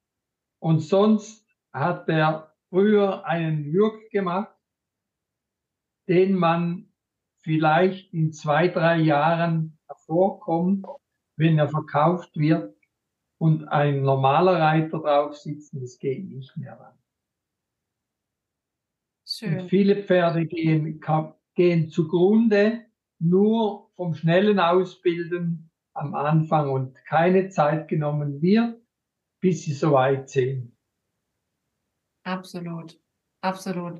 Und sonst hat er früher einen Würg gemacht, den man vielleicht in zwei, drei Jahren hervorkommt, wenn er verkauft wird und ein normaler Reiter drauf sitzt, das geht nicht mehr ran. Schön. Und viele Pferde gehen, gehen zugrunde nur vom schnellen Ausbilden am Anfang und keine Zeit genommen wird, bis sie soweit sind. Absolut. Absolut.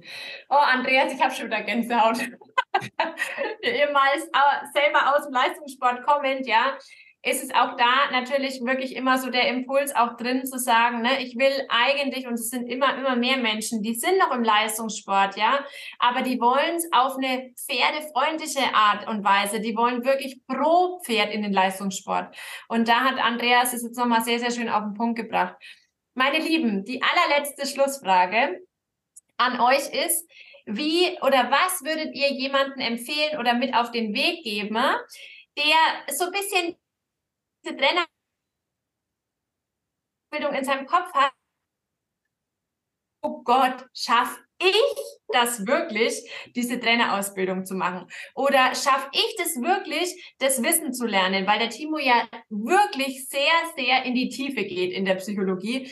Oh, Andreas, ich habe schon wieder Gänsehaut. Ehemals selber aus dem Leistungssport kommend, ja, ist es auch da natürlich wirklich immer so der Impuls auch drin zu sagen, ne, ich will eigentlich, und es sind immer, immer mehr Menschen, die sind noch im Leistungssport, ja, aber die wollen es auf eine pferdefreundliche Art und Weise. Die wollen wirklich pro Pferd in den Leistungssport. Und da hat Andreas es jetzt nochmal sehr, sehr schön auf den Punkt gebracht. Meine Lieben, die allerletzte Schlussfrage an euch ist, wie oder was würdet ihr jemanden empfehlen oder mit auf den Weg geben, der so ein bisschen diese Trainerbildung in seinem Kopf hat? Oh Gott, schaff ich das wirklich, diese Trainerausbildung zu machen? Oder schaffe ich das wirklich, das Wissen zu lernen? Weil der Timo ja wirklich sehr, sehr in die Tiefe geht in der Psychologie.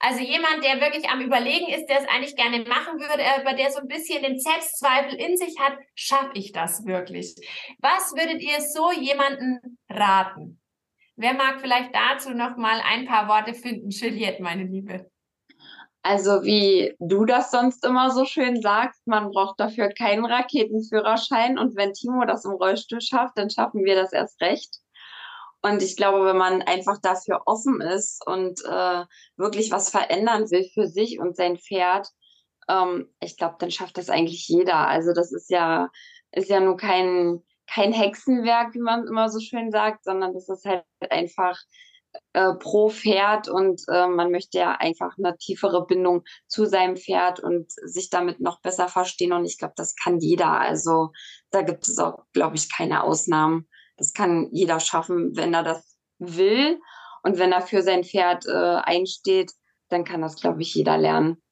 Also jemand, der wirklich am Überlegen ist, der es eigentlich gerne machen würde, aber der so ein bisschen den Selbstzweifel in sich hat, schaffe ich das wirklich? Was würdet ihr so jemanden raten? Wer mag vielleicht dazu noch mal ein paar Worte finden? Juliette, meine Liebe. Also wie du das sonst immer so schön sagst, man braucht dafür keinen Raketenführerschein und wenn Timo das im Rollstuhl schafft, dann schaffen wir das erst recht. Und ich glaube, wenn man einfach dafür offen ist und äh, wirklich was verändern will für sich und sein Pferd, ähm, ich glaube, dann schafft das eigentlich jeder. Also das ist ja, ist ja nur kein, kein Hexenwerk, wie man immer so schön sagt, sondern das ist halt einfach äh, pro Pferd und äh, man möchte ja einfach eine tiefere Bindung zu seinem Pferd und sich damit noch besser verstehen. Und ich glaube, das kann jeder. Also da gibt es auch, glaube ich, keine Ausnahmen. Das kann jeder schaffen, wenn er das will. Und wenn er für sein Pferd äh, einsteht, dann kann das, glaube ich, jeder lernen.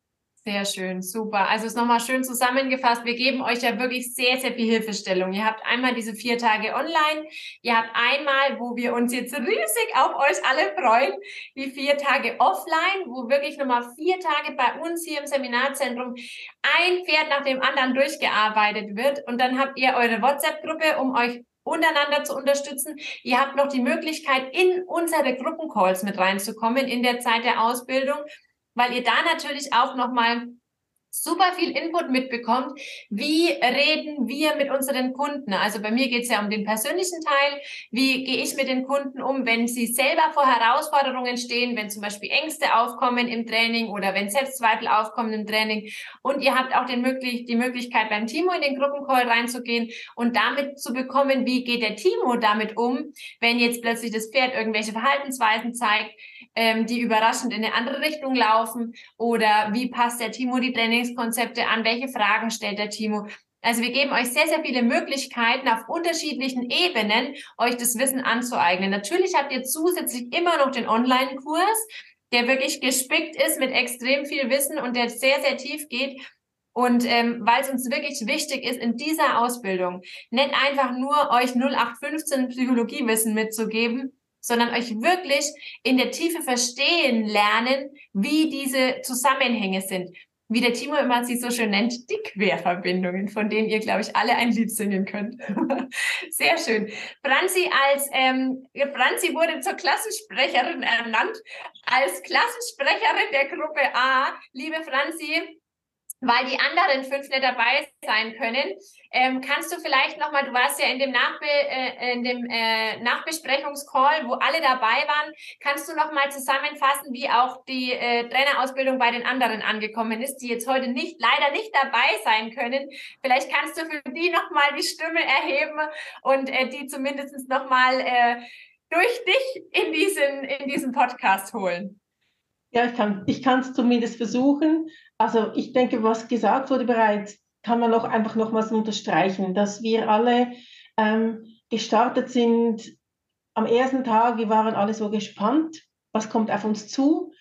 Sehr schön, super. Also es ist nochmal schön zusammengefasst. Wir geben euch ja wirklich sehr, sehr viel Hilfestellung. Ihr habt einmal diese vier Tage online. Ihr habt einmal, wo wir uns jetzt riesig auf euch alle freuen, die vier Tage offline, wo wirklich nochmal vier Tage bei uns hier im Seminarzentrum ein Pferd nach dem anderen durchgearbeitet wird. Und dann habt ihr eure WhatsApp-Gruppe, um euch untereinander zu unterstützen. Ihr habt noch die Möglichkeit, in unsere Gruppencalls mit reinzukommen in der Zeit der Ausbildung weil ihr da natürlich auch nochmal super viel Input mitbekommt. Wie reden wir mit unseren Kunden? Also bei mir geht es ja um den persönlichen Teil. Wie gehe ich mit den Kunden um, wenn sie selber vor Herausforderungen stehen, wenn zum Beispiel Ängste aufkommen im Training oder wenn Selbstzweifel aufkommen im Training. Und ihr habt auch den möglich die Möglichkeit, beim Timo in den Gruppencall reinzugehen und damit zu bekommen, wie geht der Timo damit um, wenn jetzt plötzlich das Pferd irgendwelche Verhaltensweisen zeigt, ähm, die überraschend in eine andere Richtung laufen oder wie passt der Timo die Trainingskonzepte an, welche Fragen stellt der Timo. Also wir geben euch sehr, sehr viele Möglichkeiten auf unterschiedlichen Ebenen, euch das Wissen anzueignen. Natürlich habt ihr zusätzlich immer noch den Online-Kurs, der wirklich gespickt ist mit extrem viel Wissen und der sehr, sehr tief geht. Und ähm, weil es uns wirklich wichtig ist, in dieser Ausbildung nicht einfach nur euch 0815 Psychologiewissen mitzugeben, sondern euch wirklich in der Tiefe verstehen lernen, wie diese Zusammenhänge sind. Wie der Timo immer sie so schön nennt, die Querverbindungen, von denen ihr, glaube ich, alle ein Lied singen könnt. Sehr schön. Franzi als ähm, Franzi wurde zur Klassensprecherin ernannt. Als Klassensprecherin der Gruppe A, liebe Franzi, weil die anderen fünf nicht dabei sein können. Ähm, kannst du vielleicht nochmal, du warst ja in dem, Nachbe äh, in dem äh, Nachbesprechungscall, wo alle dabei waren, kannst du nochmal zusammenfassen, wie auch die äh, Trainerausbildung bei den anderen angekommen ist, die jetzt heute nicht, leider nicht dabei sein können. Vielleicht kannst du für die nochmal die Stimme erheben und äh, die zumindest nochmal äh, durch dich in diesen, in diesen Podcast holen. Ja, ich kann ich es zumindest versuchen. Also ich denke, was gesagt wurde bereits, kann man noch einfach nochmals unterstreichen, dass wir alle ähm, gestartet sind am ersten Tag. Wir waren alle so gespannt, was kommt auf uns zu.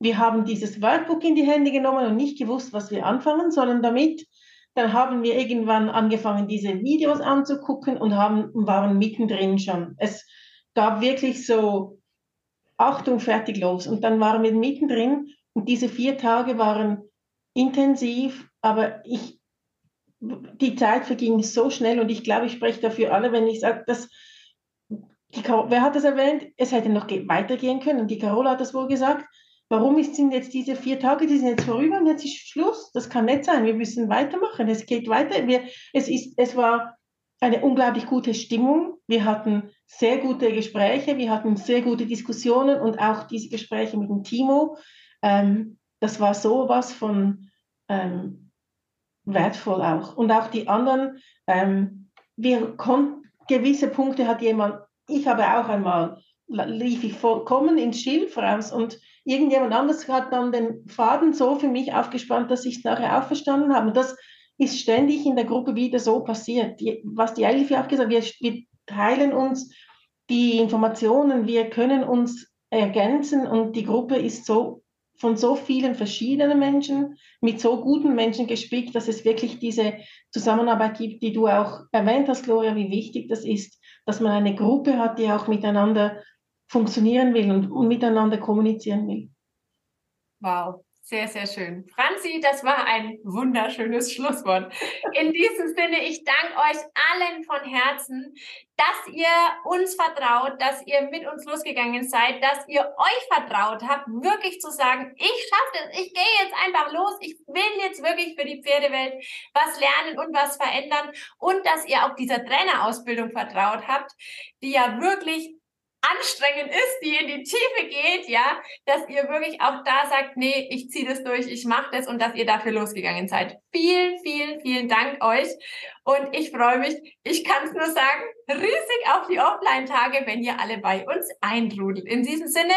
Wir haben dieses Workbook in die Hände genommen und nicht gewusst, was wir anfangen sollen damit. Dann haben wir irgendwann angefangen, diese Videos anzugucken und haben, waren mittendrin schon. Es gab wirklich so Achtung, fertig, los. Und dann waren wir mittendrin und diese vier Tage waren intensiv, aber ich, die Zeit verging so schnell und ich glaube, ich spreche dafür alle, wenn ich sage, dass die, wer hat das erwähnt? Es hätte noch weitergehen können. Die Carola hat das wohl gesagt. Warum sind jetzt diese vier Tage, die sind jetzt vorüber und jetzt ist Schluss? Das kann nicht sein. Wir müssen weitermachen. Es geht weiter. Wir, es, ist, es war eine unglaublich gute Stimmung. Wir hatten sehr gute Gespräche, wir hatten sehr gute Diskussionen und auch diese Gespräche mit dem Timo. Ähm, das war sowas von ähm, wertvoll auch. Und auch die anderen, ähm, wir konnten, gewisse Punkte hat jemand, ich habe auch einmal, lief ich vollkommen ins Schilf raus und irgendjemand anders hat dann den Faden so für mich aufgespannt, dass ich es nachher auch verstanden habe. Und das ist ständig in der Gruppe wieder so passiert. Die, was die Elfi auch gesagt hat, wir, wir teilen uns die Informationen, wir können uns ergänzen und die Gruppe ist so von so vielen verschiedenen Menschen, mit so guten Menschen gespickt, dass es wirklich diese Zusammenarbeit gibt, die du auch erwähnt hast, Gloria, wie wichtig das ist, dass man eine Gruppe hat, die auch miteinander funktionieren will und, und miteinander kommunizieren will. Wow, sehr, sehr schön. Franzi, das war ein wunderschönes Schlusswort. In diesem Sinne, ich danke euch allen von Herzen, dass ihr uns vertraut, dass ihr mit uns losgegangen seid, dass ihr euch vertraut habt, wirklich zu sagen, ich schaffe das, ich gehe jetzt einfach los, ich will jetzt wirklich für die Pferdewelt was lernen und was verändern und dass ihr auch dieser Trainerausbildung vertraut habt, die ja wirklich anstrengend ist, die in die Tiefe geht, ja, dass ihr wirklich auch da sagt, nee, ich ziehe das durch, ich mache das und dass ihr dafür losgegangen seid. Vielen, vielen, vielen Dank euch und ich freue mich, ich kann es nur sagen, riesig auf die Offline-Tage, wenn ihr alle bei uns eintrudelt. In diesem Sinne,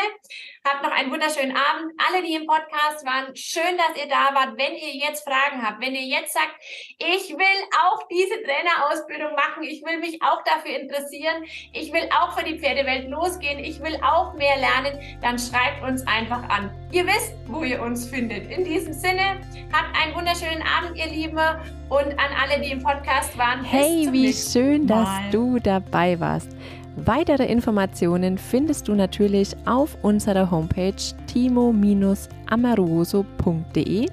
habt noch einen wunderschönen Abend. Alle, die im Podcast waren, schön, dass ihr da wart. Wenn ihr jetzt Fragen habt, wenn ihr jetzt sagt, ich will auch diese Trainerausbildung machen, ich will mich auch dafür interessieren, ich will auch für die Pferdewelt losgehen, ich will auch mehr lernen, dann schreibt uns einfach an Ihr wisst, wo ihr uns findet. In diesem Sinne, habt einen wunderschönen Abend, ihr Lieben. Und an alle, die im Podcast waren. Hey, wie schön, dass du dabei warst. Weitere Informationen findest du natürlich auf unserer Homepage timo-amoroso.de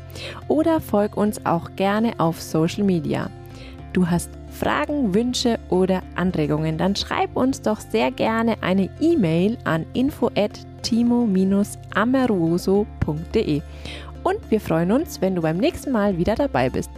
oder folg uns auch gerne auf Social Media. Du hast Fragen, Wünsche oder Anregungen, dann schreib uns doch sehr gerne eine E-Mail an info@timo-amoroso.de. Und wir freuen uns, wenn du beim nächsten Mal wieder dabei bist.